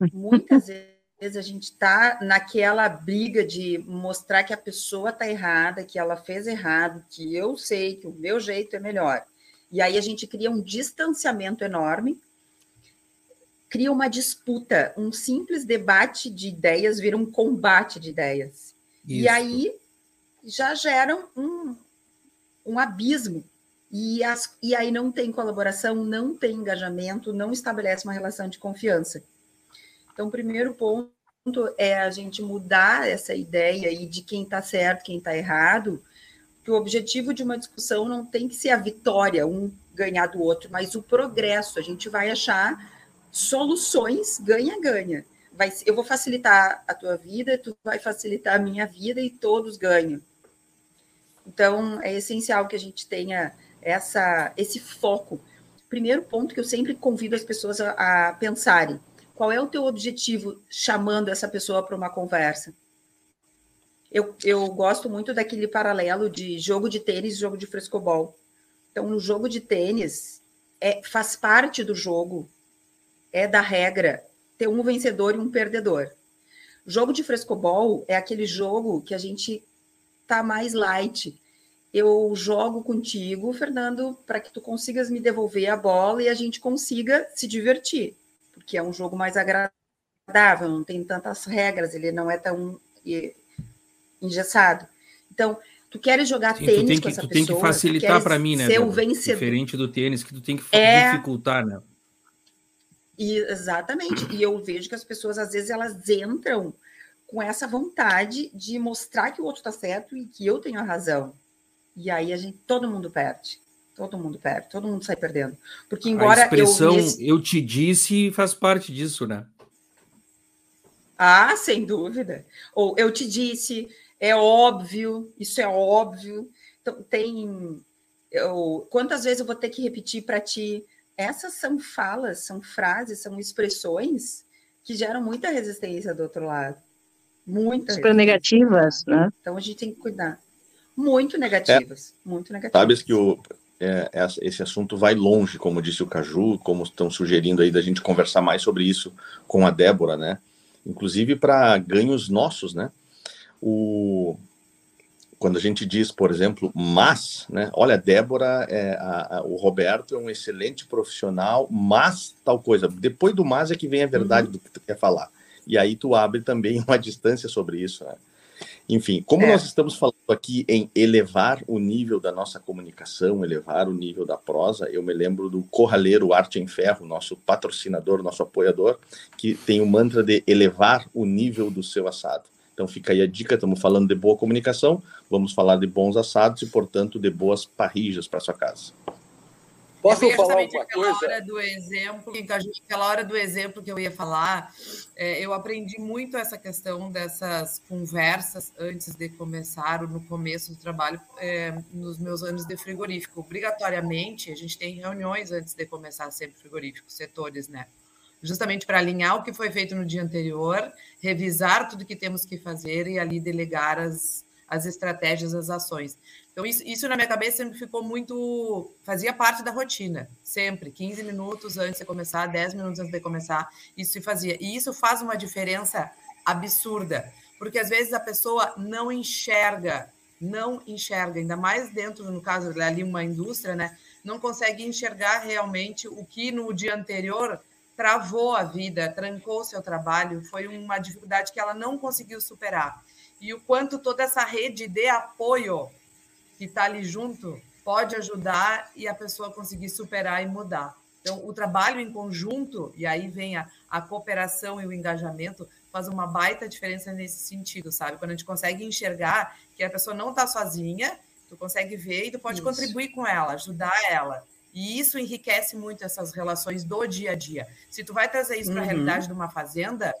<laughs> Muitas vezes a gente está naquela briga de mostrar que a pessoa está errada, que ela fez errado, que eu sei que o meu jeito é melhor. E aí a gente cria um distanciamento enorme, cria uma disputa, um simples debate de ideias vira um combate de ideias. E Isso. aí já geram um, um abismo. E, as, e aí não tem colaboração, não tem engajamento, não estabelece uma relação de confiança. Então, o primeiro ponto é a gente mudar essa ideia aí de quem está certo, quem está errado, que o objetivo de uma discussão não tem que ser a vitória, um ganhar do outro, mas o progresso. A gente vai achar soluções ganha-ganha. Vai, eu vou facilitar a tua vida, tu vai facilitar a minha vida e todos ganham. Então, é essencial que a gente tenha essa, esse foco. Primeiro ponto que eu sempre convido as pessoas a, a pensarem: qual é o teu objetivo chamando essa pessoa para uma conversa? Eu, eu gosto muito daquele paralelo de jogo de tênis e jogo de frescobol. Então, no jogo de tênis, é, faz parte do jogo, é da regra, ter um vencedor e um perdedor. Jogo de frescobol é aquele jogo que a gente tá mais light. Eu jogo contigo, Fernando, para que tu consigas me devolver a bola e a gente consiga se divertir, porque é um jogo mais agradável, não tem tantas regras, ele não é tão engessado. Então, tu queres jogar Sim, tênis tem com que, essa tu pessoa, tem que facilitar para mim, né? Ser o vencedor. Diferente do tênis, que tu tem que É. dificultar, né? E, exatamente. E eu vejo que as pessoas, às vezes, elas entram com essa vontade de mostrar que o outro está certo e que eu tenho a razão. E aí a gente, todo mundo perde. Todo mundo perde, todo mundo sai perdendo. Porque embora a expressão eu. eu, te disse faz parte disso, né? Ah, sem dúvida. Ou eu te disse, é óbvio, isso é óbvio. Então, tem. Eu, quantas vezes eu vou ter que repetir para ti? Essas são falas, são frases, são expressões que geram muita resistência do outro lado. Muita Super negativas, né? Então a gente tem que cuidar. Muito negativas, muito negativas. Sabes que o, é, esse assunto vai longe, como disse o Caju, como estão sugerindo aí da gente conversar mais sobre isso com a Débora, né? Inclusive para ganhos nossos, né? O, quando a gente diz, por exemplo, mas, né? Olha, Débora, é, a- a- o Roberto é um excelente profissional, mas tal coisa. Depois do mas é que vem a verdade do que tu quer falar. E aí tu abre também <laughs> uma distância sobre isso, né? Enfim, como É. nós estamos falando aqui em elevar o nível da nossa comunicação, elevar o nível da prosa, eu me lembro do Corraleiro Arte em Ferro, nosso patrocinador, nosso apoiador, que tem o mantra de elevar o nível do seu assado. Então fica aí a dica, estamos falando de boa comunicação, vamos falar de bons assados e, portanto, de boas parrijas para sua casa. Posso Eu ia falar uma coisa? hora do exemplo, aquela hora do exemplo que eu ia falar, é, eu aprendi muito essa questão dessas conversas antes de começar, ou no começo do trabalho, é, nos meus anos de frigorífico. Obrigatoriamente, a gente tem reuniões antes de começar sempre frigorífico, setores, né? Justamente para alinhar o que foi feito no dia anterior, revisar tudo que temos que fazer e ali delegar as, as estratégias, as ações. Então, isso, isso na minha cabeça sempre ficou muito. fazia parte da rotina, sempre. 15 minutos antes de começar, 10 minutos antes de começar, isso se fazia. E isso faz uma diferença absurda, porque às vezes a pessoa não enxerga, não enxerga, ainda mais dentro, no caso ali, uma indústria, né? Não consegue enxergar realmente o que no dia anterior travou a vida, trancou seu trabalho, foi uma dificuldade que ela não conseguiu superar. E o quanto toda essa rede de apoio que está ali junto pode ajudar e a pessoa conseguir superar e mudar. Então, o trabalho em conjunto, e aí vem a, a cooperação e o engajamento, faz uma baita diferença nesse sentido, sabe? Quando a gente consegue enxergar que a pessoa não está sozinha, tu consegue ver e tu pode Isso. contribuir com ela, ajudar ela. E isso enriquece muito essas relações do dia a dia. Se tu vai trazer isso para a uhum. realidade de uma fazenda,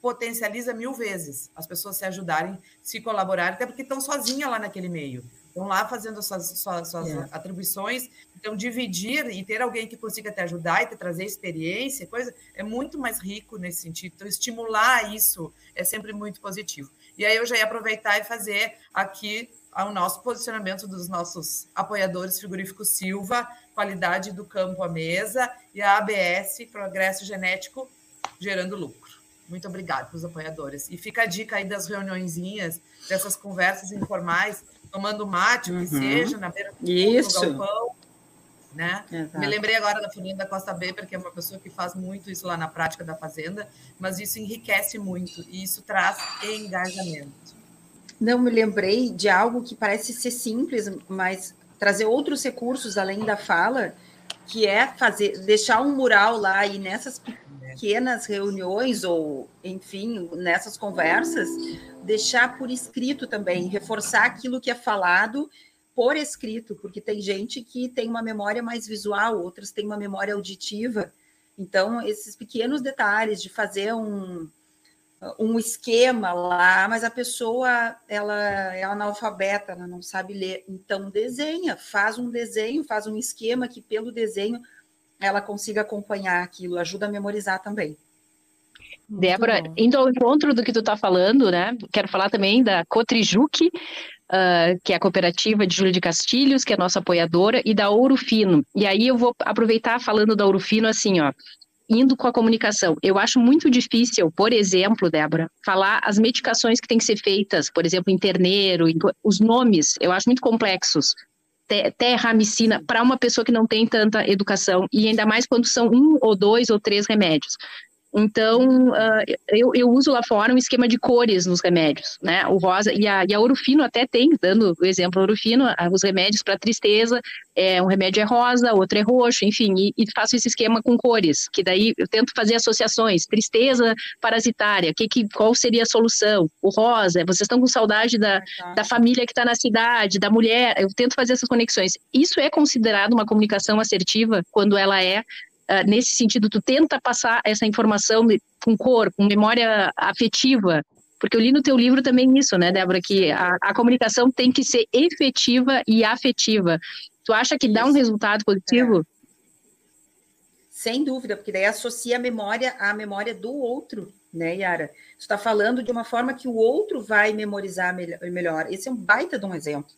potencializa mil vezes as pessoas se ajudarem, se colaborarem, até porque estão sozinhas lá naquele meio. Estão lá fazendo suas, suas, suas. É. atribuições. Então, dividir e ter alguém que consiga te ajudar e te trazer experiência, coisa, é muito mais rico nesse sentido. Então, estimular isso é sempre muito positivo. E aí eu já ia aproveitar e fazer aqui o nosso posicionamento dos nossos apoiadores frigorífico Silva, qualidade do campo à mesa, e a ABS, Progresso Genético, gerando lucro. Muito obrigada para os apoiadores. E fica a dica aí das reuniõezinhas, dessas conversas informais, tomando mate, o que uhum. seja, na beira do Isso. galpão. Né? Me lembrei agora da Fernanda Costa Beber, que é uma pessoa que faz muito isso lá na prática da fazenda, mas isso enriquece muito e isso traz engajamento. Não me lembrei de algo que parece ser simples, mas trazer outros recursos além da fala, que é fazer, deixar um mural lá e nessas pequenas reuniões ou, enfim, nessas conversas, deixar por escrito também, reforçar aquilo que é falado por escrito, porque tem gente que tem uma memória mais visual, outras têm uma memória auditiva. Então, esses pequenos detalhes de fazer um, um esquema lá, mas a pessoa ela é analfabeta, ela não sabe ler. Então desenha, faz um desenho, faz um esquema que pelo desenho ela consiga acompanhar aquilo, ajuda a memorizar também. Débora, indo ao encontro do que tu está falando, né? Quero falar também da Cotrijuque, uh, que é a cooperativa de Júlia de Castilhos, que é a nossa apoiadora, e da Ouro Fino. E aí eu vou aproveitar falando da Ouro Fino assim, ó indo com a comunicação. Eu acho muito difícil, por exemplo, Débora, falar as medicações que têm que ser feitas, por exemplo, em terneiro, os nomes, eu acho muito complexos. Terramicina, para uma pessoa que não tem tanta educação, e ainda mais quando são um ou dois ou três remédios. Então, uh, eu, eu, uso lá fora um esquema de cores nos remédios, né? O rosa e a, e a Orofino até tem, dando o exemplo Orofino, os remédios para tristeza, é, um remédio é rosa, outro é roxo, enfim, e, e, faço esse esquema com cores, que daí eu tento fazer associações, tristeza parasitária, que, que, qual seria a solução? O rosa, vocês estão com saudade da, da família que está na cidade, da mulher, eu tento fazer essas conexões. Isso é considerado uma comunicação assertiva quando ela é uh, nesse sentido, tu tenta passar essa informação com cor, com memória afetiva, porque eu li no teu livro também isso, né, Débora, que a, a comunicação tem que ser efetiva e afetiva. Tu acha que dá um resultado positivo? É. Sem dúvida, porque daí associa a memória à memória do outro, né, Yara? Tu está falando de uma forma que o outro vai memorizar melhor. Esse é um baita de um exemplo.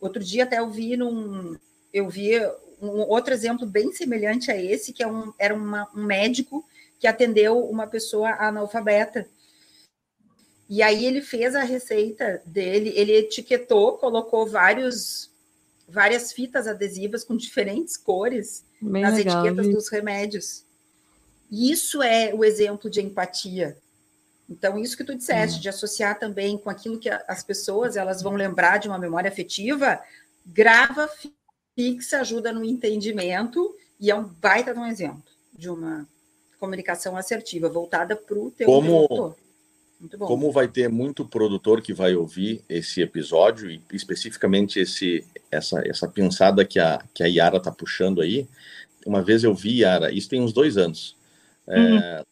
Outro dia até eu vi num, eu vi um outro exemplo bem semelhante a esse, que é um, era uma, um médico que atendeu uma pessoa analfabeta. E aí ele fez a receita dele, ele etiquetou, colocou vários, várias fitas adesivas com diferentes cores bem nas legal, etiquetas dos remédios. E isso é o exemplo de empatia. Então, isso que tu disseste, de associar também com aquilo que as pessoas elas vão lembrar de uma memória afetiva, grava Pix ajuda no entendimento e é um baita de um exemplo de uma comunicação assertiva voltada para o teu como, produtor. Como vai ter muito produtor que vai ouvir esse episódio e especificamente esse essa essa pensada que a que a Yara tá puxando aí. Uma vez eu vi Yara, isso tem uns dois anos. É, uhum. É,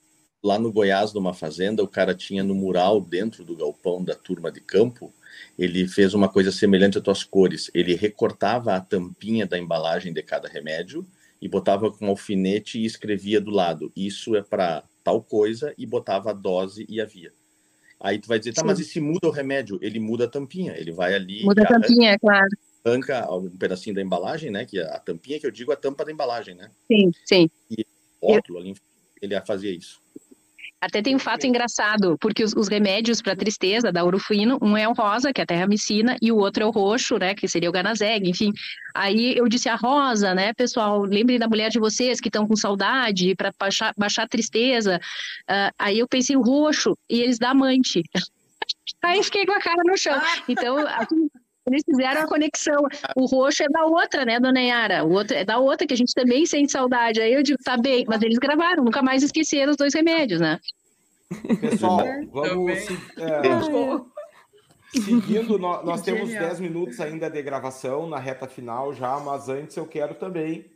lá no Goiás, numa fazenda, o cara tinha no mural dentro do galpão da turma de campo ele fez uma coisa semelhante às tuas cores. Ele recortava a tampinha da embalagem de cada remédio e botava com alfinete e escrevia do lado: Isso é para tal coisa, e botava a dose e a via. Aí tu vai dizer, tá, Sim. mas e se muda o remédio? Ele muda a tampinha, ele vai ali, Muda a arranca- tampinha, é claro. arranca um pedacinho da embalagem, né? Que a tampinha que eu digo, a tampa da embalagem, né? Sim, sim. O rótulo ali, ele fazia isso. Até tem um fato engraçado, porque os, os remédios para tristeza da Urufino, um é o rosa, que é a terramicina, e o outro é o roxo, né, que seria o Ganazeg, enfim. Aí eu disse a rosa, né, pessoal, lembrem da mulher de vocês que estão com saudade para baixar, baixar a tristeza. Ah, aí eu pensei o roxo, e eles da amante. <laughs> Aí fiquei com a cara no chão. Então, assim, eles fizeram a conexão. O roxo é da outra, né, dona Yara? O outro é da outra, que a gente também sente saudade. Aí eu digo, tá bem, mas eles gravaram, nunca mais esqueceram os dois remédios, né? Pessoal, Também. vamos se- é, seguindo. nó- Nós, temos Genial. 10 minutos ainda de gravação na reta final já, mas antes eu quero também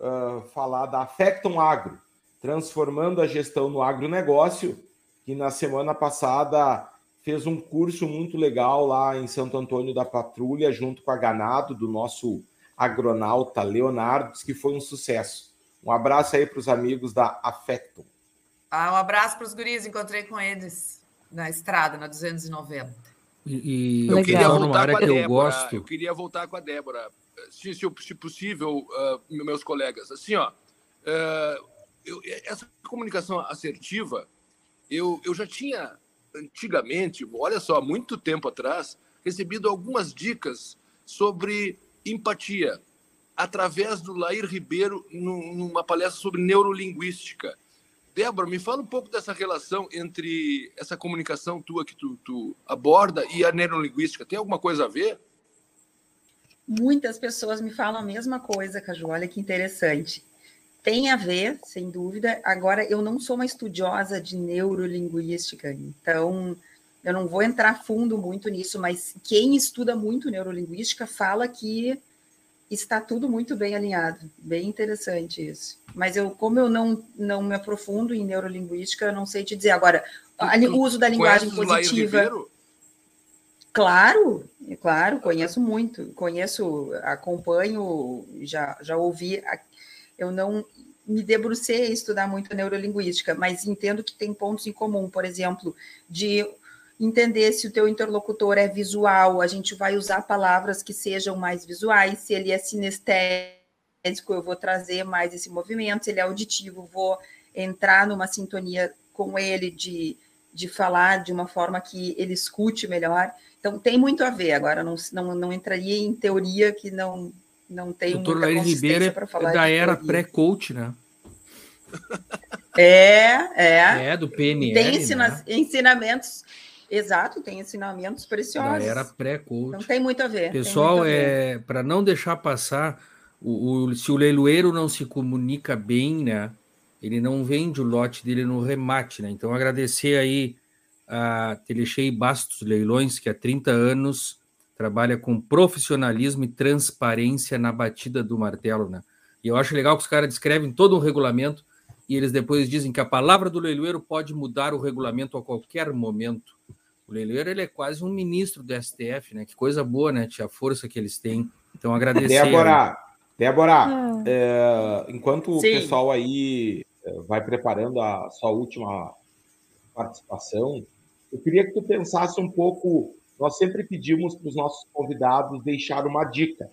ah, falar da Affecton Agro, transformando a gestão no agronegócio, que na semana passada fez um curso muito legal lá em Santo Antônio da Patrulha, junto com a Ganado, do nosso agronauta Leonardo, que foi um sucesso. Um abraço aí para os amigos da Affecton. Ah, um abraço para os guris, encontrei com eles na estrada, na 290. E, e. Eu queria voltar com a que eu Débora. gosto. Eu queria voltar com a Débora, se, se, se possível, ah, meus colegas. Assim, ó, ah, eu- essa comunicação assertiva, eu, eu já tinha antigamente, olha só, há muito tempo atrás, recebido algumas dicas sobre empatia através do Lair Ribeiro num- numa palestra sobre neurolinguística. Débora, me fala um pouco dessa relação entre essa comunicação tua que tu, tu aborda e a neurolinguística. Tem alguma coisa a ver? Muitas pessoas me falam a mesma coisa, Caju. Olha que interessante. Tem a ver, sem dúvida. Agora, eu não sou uma estudiosa de neurolinguística, então eu não vou entrar fundo muito nisso, mas quem estuda muito neurolinguística fala que está tudo muito bem alinhado. Bem interessante isso. Mas eu, como eu não, não me aprofundo em neurolinguística, eu não sei te dizer. Agora, o uso da linguagem positiva. Claro, claro, conheço muito, conheço, acompanho, já, já ouvi. Eu não me debrucei a estudar muito a neurolinguística, mas entendo que tem pontos em comum, por exemplo, de entender se o teu interlocutor é visual, a gente vai usar palavras que sejam mais visuais, se ele é sinestésico, eu vou trazer mais esse movimento, se ele é auditivo, vou entrar numa sintonia com ele de, de falar de uma forma que ele escute melhor. Então, tem muito a ver. Agora, não, não, não entraria em teoria que não, não tem Doutor muita Ribeiro é, para é falar da de era pré-coach, né? <laughs> É, é. É, do PNL, tem ensina- né? ensinamentos, exato, tem ensinamentos Da preciosos. era Então, pré-coach. tem muito a ver. Pessoal, muito a ver. é, para não deixar passar, o, o- se o leiloeiro não se comunica bem, né? Ele não vende o lote dele no remate, né? Então, agradecer aí a Telechei Bastos Leilões, que há 30 anos trabalha com profissionalismo e transparência na batida do martelo, né? E eu acho legal que os caras descrevem todo um regulamento e eles depois dizem que a palavra do leiloeiro pode mudar o regulamento a qualquer momento. O leiloeiro ele é quase um ministro do STF, né? Que coisa boa, né? Tia, a força que eles têm. Então, agradecer. Débora, Débora, Ah, é, enquanto o Sim. pessoal aí é, vai preparando a sua última participação, eu queria que tu pensasse um pouco. Nós sempre pedimos para os nossos convidados deixar uma dica.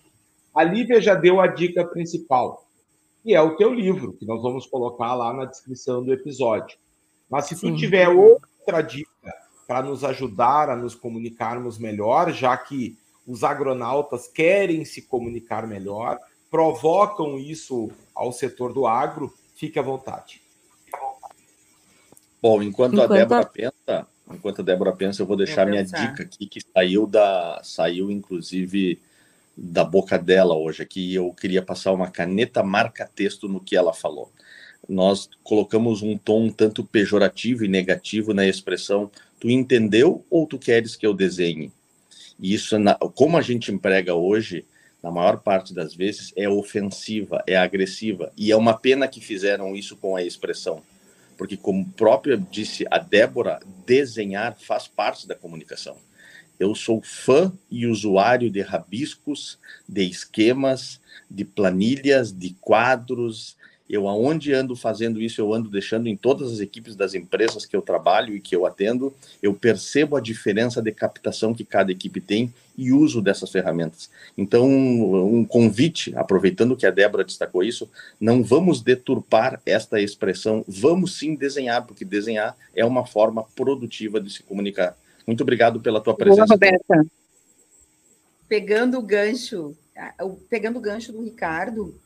A Lívia já deu a dica principal, que é o teu livro, que nós vamos colocar lá na descrição do episódio. Mas se tu Sim. tiver outra dica para nos ajudar a nos comunicarmos melhor, já que os agronautas querem se comunicar melhor, provocam isso ao setor do agro, fique à vontade. Bom, enquanto, a Enquanto Débora a- pensa, enquanto a Débora pensa, eu vou deixar Vou minha pensar. dica aqui que saiu da, saiu inclusive da boca dela hoje aqui. Eu queria passar uma caneta marca-texto no que ela falou. Nós colocamos um tom tanto pejorativo e negativo na expressão "tu entendeu ou tu queres que eu desenhe?". E isso, como a gente emprega hoje, na maior parte das vezes é ofensiva, é agressiva e é uma pena que fizeram isso com a expressão porque como própria disse a Débora, desenhar faz parte da comunicação. Eu sou fã e usuário de rabiscos, de esquemas, de planilhas, de quadros Eu, aonde ando fazendo isso, eu ando deixando em todas as equipes das empresas que eu trabalho e que eu atendo, eu percebo a diferença de captação que cada equipe tem e uso dessas ferramentas. Então, um convite, aproveitando que a Débora destacou isso, não vamos deturpar esta expressão, vamos sim desenhar, porque desenhar é uma forma produtiva de se comunicar. Muito obrigado pela tua presença. Boa, Roberta. Pegando o gancho, pegando o gancho do Ricardo,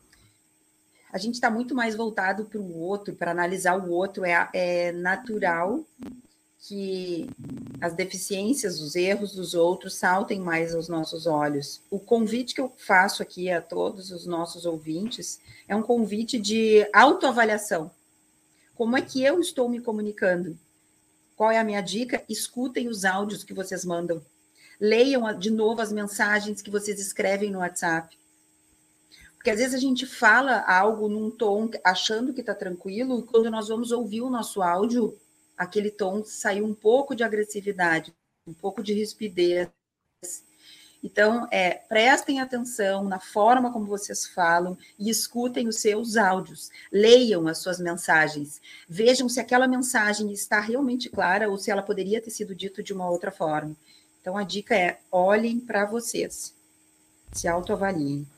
a gente está muito mais voltado para o outro, para analisar o outro. É, é natural que as deficiências, os erros dos outros saltem mais aos nossos olhos. O convite que eu faço aqui a todos os nossos ouvintes é um convite de autoavaliação. Como é que eu estou me comunicando? Qual é a minha dica? Escutem os áudios que vocês mandam. Leiam de novo as mensagens que vocês escrevem no WhatsApp. Porque às vezes a gente fala algo num tom achando que está tranquilo, e quando nós vamos ouvir o nosso áudio, aquele tom saiu um pouco de agressividade, um pouco de rispidez. Então, é, prestem atenção na forma como vocês falam e escutem os seus áudios. Leiam as suas mensagens. Vejam se aquela mensagem está realmente clara ou se ela poderia ter sido dita de uma outra forma. Então, a dica é: olhem para vocês. Se autoavaliem.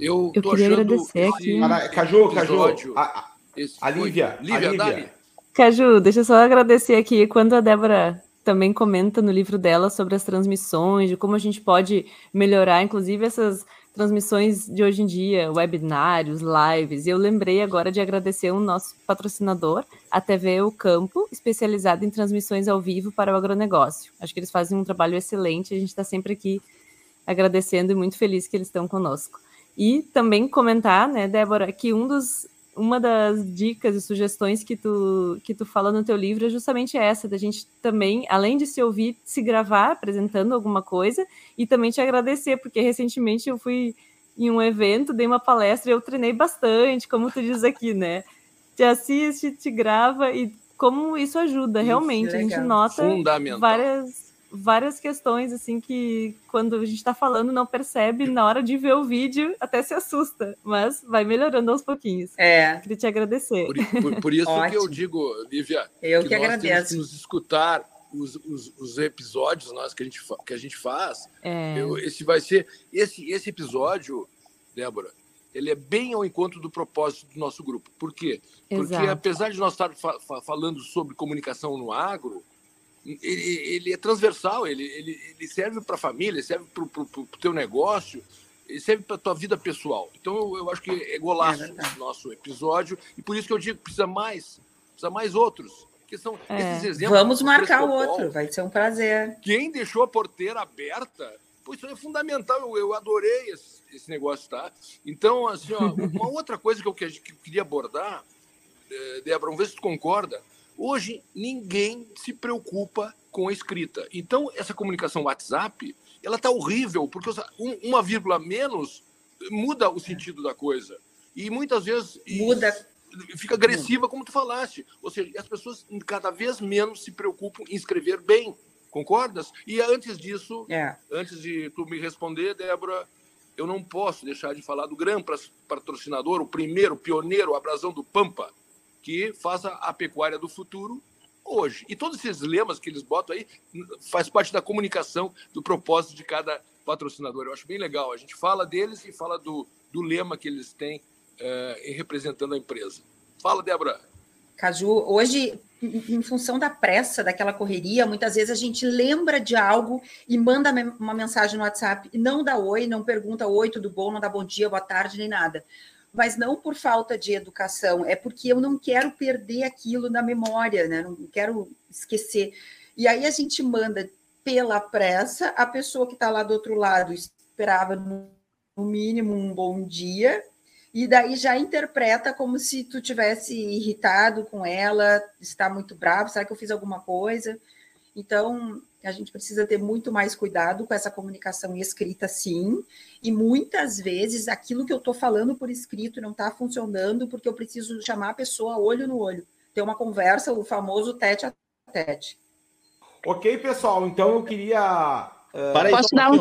Eu, eu queria agradecer aqui. Caju, Caju, a, a Lívia. Lívia, Lívia. Caju, deixa eu só agradecer aqui. Quando a Débora também comenta no livro dela sobre as transmissões, de como a gente pode melhorar, inclusive, essas transmissões de hoje em dia, webinários, lives. E eu lembrei agora de agradecer o nosso patrocinador, a TV O Campo, especializada em transmissões ao vivo para o agronegócio. Acho que eles fazem um trabalho excelente, a gente está sempre aqui agradecendo e muito feliz que eles estão conosco. E também comentar, né, Débora, que um dos, uma das dicas e sugestões que tu, que tu fala no teu livro é justamente essa, da gente também, além de se ouvir, se gravar apresentando alguma coisa e também te agradecer, porque recentemente eu fui em um evento, dei uma palestra e eu treinei bastante, como tu diz aqui, né? Te assiste, te grava e como isso ajuda, realmente. Isso, a gente nota várias várias questões assim que quando a gente está falando não percebe na hora de ver o vídeo até se assusta, mas vai melhorando aos pouquinhos. É. Queria te agradecer. Por, por, por isso que eu digo, Lívia, eu que, que nós agradeço. temos que nos escutar os, os, os, episódios nós que a gente que a gente faz. É. Eu, esse vai ser esse esse episódio, Débora. Ele é bem ao encontro do propósito do nosso grupo. Por quê? Porque Exato. apesar de nós estar fa falando sobre comunicação no agro, ele, ele é transversal, ele, ele, ele serve para a família, serve para o teu negócio, ele serve para a tua vida pessoal. Então, eu, eu acho que é golaço é o nosso episódio, e por isso que eu digo que precisa mais, precisa mais outros. Que são é. esses exemplos. Vamos marcar o outro, vai ser um prazer. Quem deixou a porteira aberta, pô, isso é fundamental, eu, eu adorei esse, esse negócio, tá? Então, assim, ó, <laughs> uma outra coisa que eu, que eu queria abordar, eh, Débora, vamos ver se tu concorda, Hoje, ninguém se preocupa com a escrita. Então, essa comunicação WhatsApp, ela está horrível, porque uma vírgula menos muda o sentido da coisa. E muitas vezes... Muda. Fica agressiva, como tu falaste. Ou seja, as pessoas cada vez menos se preocupam em escrever bem. Concordas? E antes disso, é. antes de tu me responder, Débora, eu não posso deixar de falar do grande patrocinador, o primeiro pioneiro, a Brasão do Pampa, que faça a pecuária do futuro hoje. E todos esses lemas que eles botam aí faz parte da comunicação do propósito de cada patrocinador. Eu acho bem legal. A gente fala deles e fala do, do lema que eles têm em representando a empresa. Fala, Débora. Caju, hoje, em função da pressa, daquela correria, muitas vezes a gente lembra de algo e manda uma mensagem no WhatsApp e não dá oi, não pergunta oi, tudo bom, não dá bom dia, boa tarde, nem nada mas não por falta de educação, é porque eu não quero perder aquilo na memória, né? Não quero esquecer. E aí a gente manda pela pressa, a pessoa que está lá do outro lado esperava no mínimo um bom dia, e daí já interpreta como se tu tivesse irritado com ela, está muito bravo, será que eu fiz alguma coisa? Então, a gente precisa ter muito mais cuidado com essa comunicação escrita, sim. E muitas vezes aquilo que eu estou falando por escrito não está funcionando porque eu preciso chamar a pessoa olho no olho, ter uma conversa, o famoso tete a tete. Ok, pessoal. Então eu queria. Uh... Posso dar um.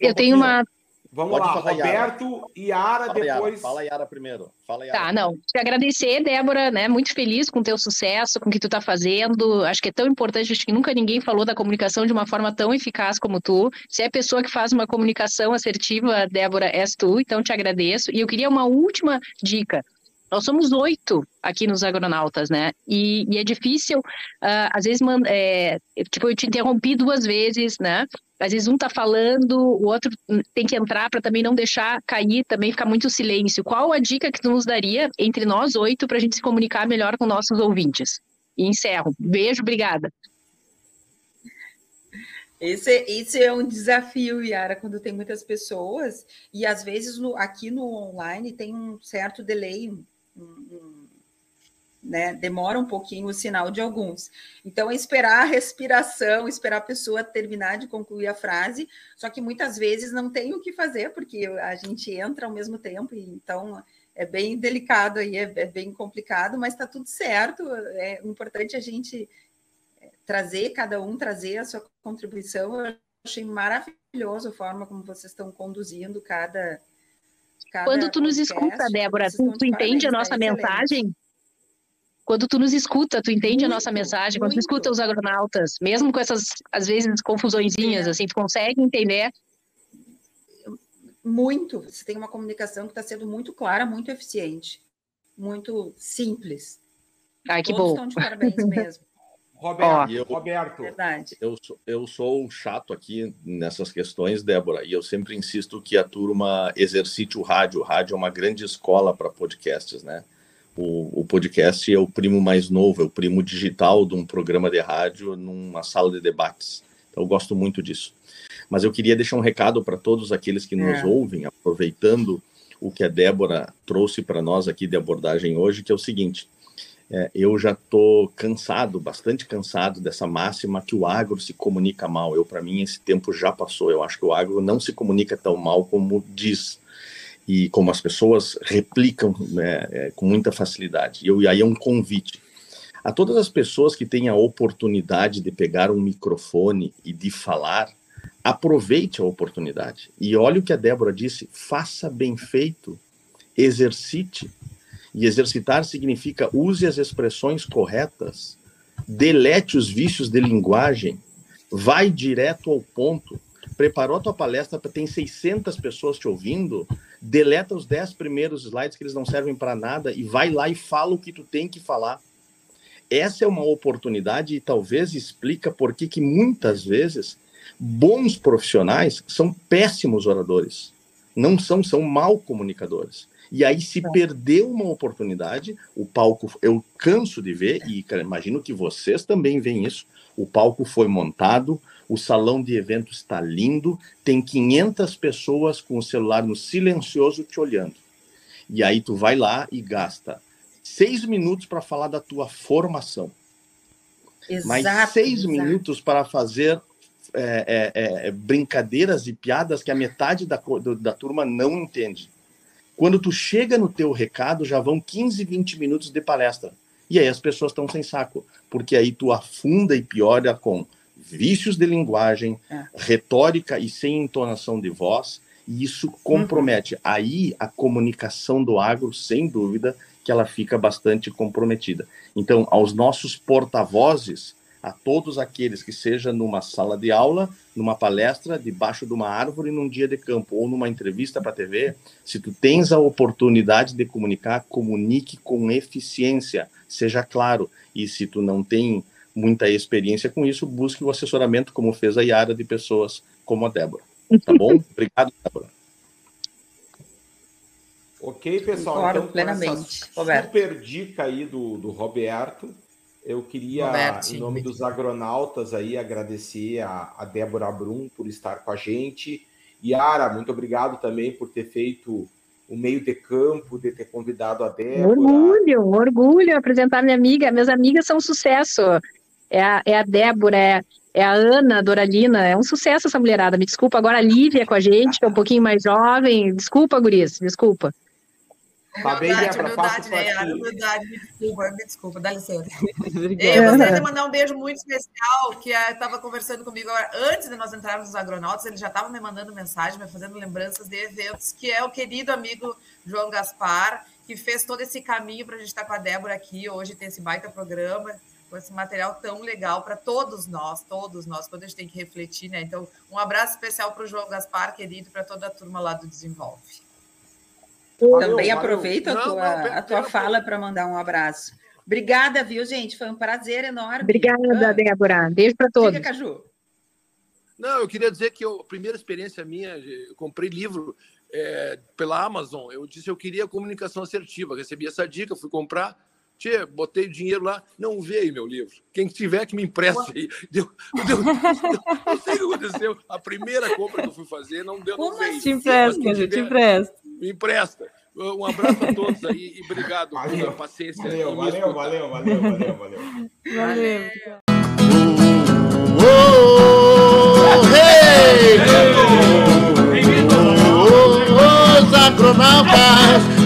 Eu tenho uma. Vamos Pode lá. Roberto e Yara Fala, Yara. depois. Fala, Yara, primeiro. Fala, Yara. Tá, não. Te agradecer, Débora, né? Muito feliz com o teu sucesso, com o que tu tá fazendo. Acho que é tão importante, acho que nunca ninguém falou da comunicação de uma forma tão eficaz como tu. Se é a pessoa que faz uma comunicação assertiva, Débora, és tu, então te agradeço. E eu queria uma última dica. Nós somos oito aqui nos Agronautas, né? E, e é difícil, ah, às vezes, man- é, tipo, eu te interrompi duas vezes, né? Às vezes um tá falando, o outro tem que entrar para também não deixar cair, também ficar muito silêncio. Qual a dica que tu nos daria entre nós oito para a gente se comunicar melhor com nossos ouvintes? E encerro. Beijo, obrigada. Esse, esse é um desafio, Yara, quando tem muitas pessoas, e às vezes no- aqui no online tem um certo delay, né? Demora um pouquinho o sinal de alguns. Então, é esperar a respiração, esperar a pessoa terminar de concluir a frase, só que muitas vezes não tem o que fazer, porque a gente entra ao mesmo tempo, e então é bem delicado aí, é, é bem complicado, mas está tudo certo. É importante a gente trazer, cada um trazer a sua contribuição. Eu achei maravilhoso a forma como vocês estão conduzindo cada. Cada Quando tu nos podcast. escuta, Débora, tu, tu de entende a nossa mensagem? Quando tu nos escuta, tu entende a nossa Muito, mensagem? Quando tu muito. escuta os agronautas, mesmo com essas, às vezes, confusõezinhas, É. assim, tu consegue entender? Muito. Você tem uma comunicação que está sendo muito clara, muito eficiente, muito simples. Ai, que Todos bom. estão de parabéns mesmo, <laughs> Roberto, eu- Roberto, verdade. Eu sou, eu sou um chato aqui nessas questões, Débora, e eu sempre insisto que a turma exercite o rádio. O rádio é uma grande escola para podcasts, né? O, o podcast é o primo mais novo, é o primo digital de um programa de rádio numa sala de debates. Então, eu gosto muito disso. Mas eu queria deixar um recado para todos aqueles que nos É. ouvem, aproveitando o que a Débora trouxe para nós aqui de abordagem hoje, que é o seguinte: é, eu já estou cansado, bastante cansado dessa máxima que o agro se comunica mal. Eu, para mim, esse tempo já passou. Eu acho que o agro não se comunica tão mal como diz e como as pessoas replicam né, é, com muita facilidade. Eu, e aí é um convite a todas as pessoas que têm a oportunidade de pegar um microfone e de falar, aproveite a oportunidade. E olha o que a Débora disse: faça bem feito, exercite. E exercitar significa use as expressões corretas, delete os vícios de linguagem, vai direto ao ponto. Preparou a tua palestra tem 600 pessoas te ouvindo, deleta os 10 primeiros slides que eles não servem para nada e vai lá e fala o que tu tem que falar. Essa é uma oportunidade e talvez explica por que que muitas vezes bons profissionais são péssimos oradores. Não são, são mal comunicadores. E aí, se perdeu uma oportunidade, o palco, eu canso de ver, e imagino que vocês também veem isso, o palco foi montado, o salão de eventos está lindo, tem 500 pessoas com o celular no silencioso te olhando. E aí tu vai lá e gasta seis minutos para falar da tua formação, mais Exato. seis exato. minutos para fazer é, é, é, brincadeiras e piadas que a metade da, da turma não entende. Quando tu chega no teu recado, já vão 15, 20 minutos de palestra. E aí as pessoas estão sem saco, porque aí tu afunda e piora com vícios de linguagem, É. retórica e sem entonação de voz, e isso compromete. Aí a comunicação do agro, sem dúvida, que ela fica bastante comprometida. Então, aos nossos porta-vozes, a todos aqueles que seja numa sala de aula, numa palestra, debaixo de uma árvore, num dia de campo ou numa entrevista para a TV, se tu tens a oportunidade de comunicar, comunique com eficiência, seja claro. E se tu não tem muita experiência com isso, busque o assessoramento, como fez a Yara, de pessoas como a Débora. Tá bom? <laughs> Obrigado, Débora. Ok, pessoal. Concordo então, plenamente, super dica aí do, do Roberto, eu queria, Roberto. em nome dos agronautas aí, agradecer a, a Débora Brum por estar com a gente. Yara, muito obrigado também por ter feito o meio de campo, de ter convidado a Um Débora. orgulho, um orgulho apresentar minha amiga. Minhas amigas são um sucesso. É a, é a Débora, é, é a Ana Doralina, é um sucesso essa mulherada. Me desculpa, agora a Lívia com a gente, que é um pouquinho mais jovem. Desculpa, Guris, desculpa. Tá bem, Humildade, Débora, passo humildade, né? ti. Humildade, me desculpa, me desculpa, dá licença. <laughs> Eu Obrigada. gostaria de mandar um beijo muito especial, que estava conversando comigo agora, antes de nós entrarmos nos agronautas, ele já estava me mandando mensagem, me fazendo lembranças de eventos, que é o querido amigo João Gaspar, que fez todo esse caminho para a gente estar com a Débora aqui, hoje tem esse baita programa, com esse material tão legal para todos nós, todos nós, quando a gente tem que refletir, né? Então, um abraço especial para o João Gaspar, querido, para toda a turma lá do Desenvolve. Valeu, Também valeu. aproveita a Não, tua, não, pera- a tua fala para mandar um abraço. Obrigada, viu, gente? Foi um prazer enorme. Obrigada, Ah, Débora. Beijo para todos. Diga, Caju. Não, eu queria dizer que eu, a primeira experiência minha, eu comprei livro é, pela Amazon. Eu disse eu queria comunicação assertiva. Recebi essa dica, fui comprar. Tchê, botei o dinheiro lá, não veio meu livro. Quem tiver que me empreste aí. <laughs> Deu, deu, <laughs> não sei o que aconteceu. A primeira compra que eu fui fazer não deu, não Como veio. Te Mas empresto, quem Caju, te tiver, empresto. Me empresta. Um abraço a todos aí e obrigado Valeu. pela paciência. Valeu, valeu, valeu, valeu, valeu, valeu. Valeu. Oh, hey! Oh, os agronautas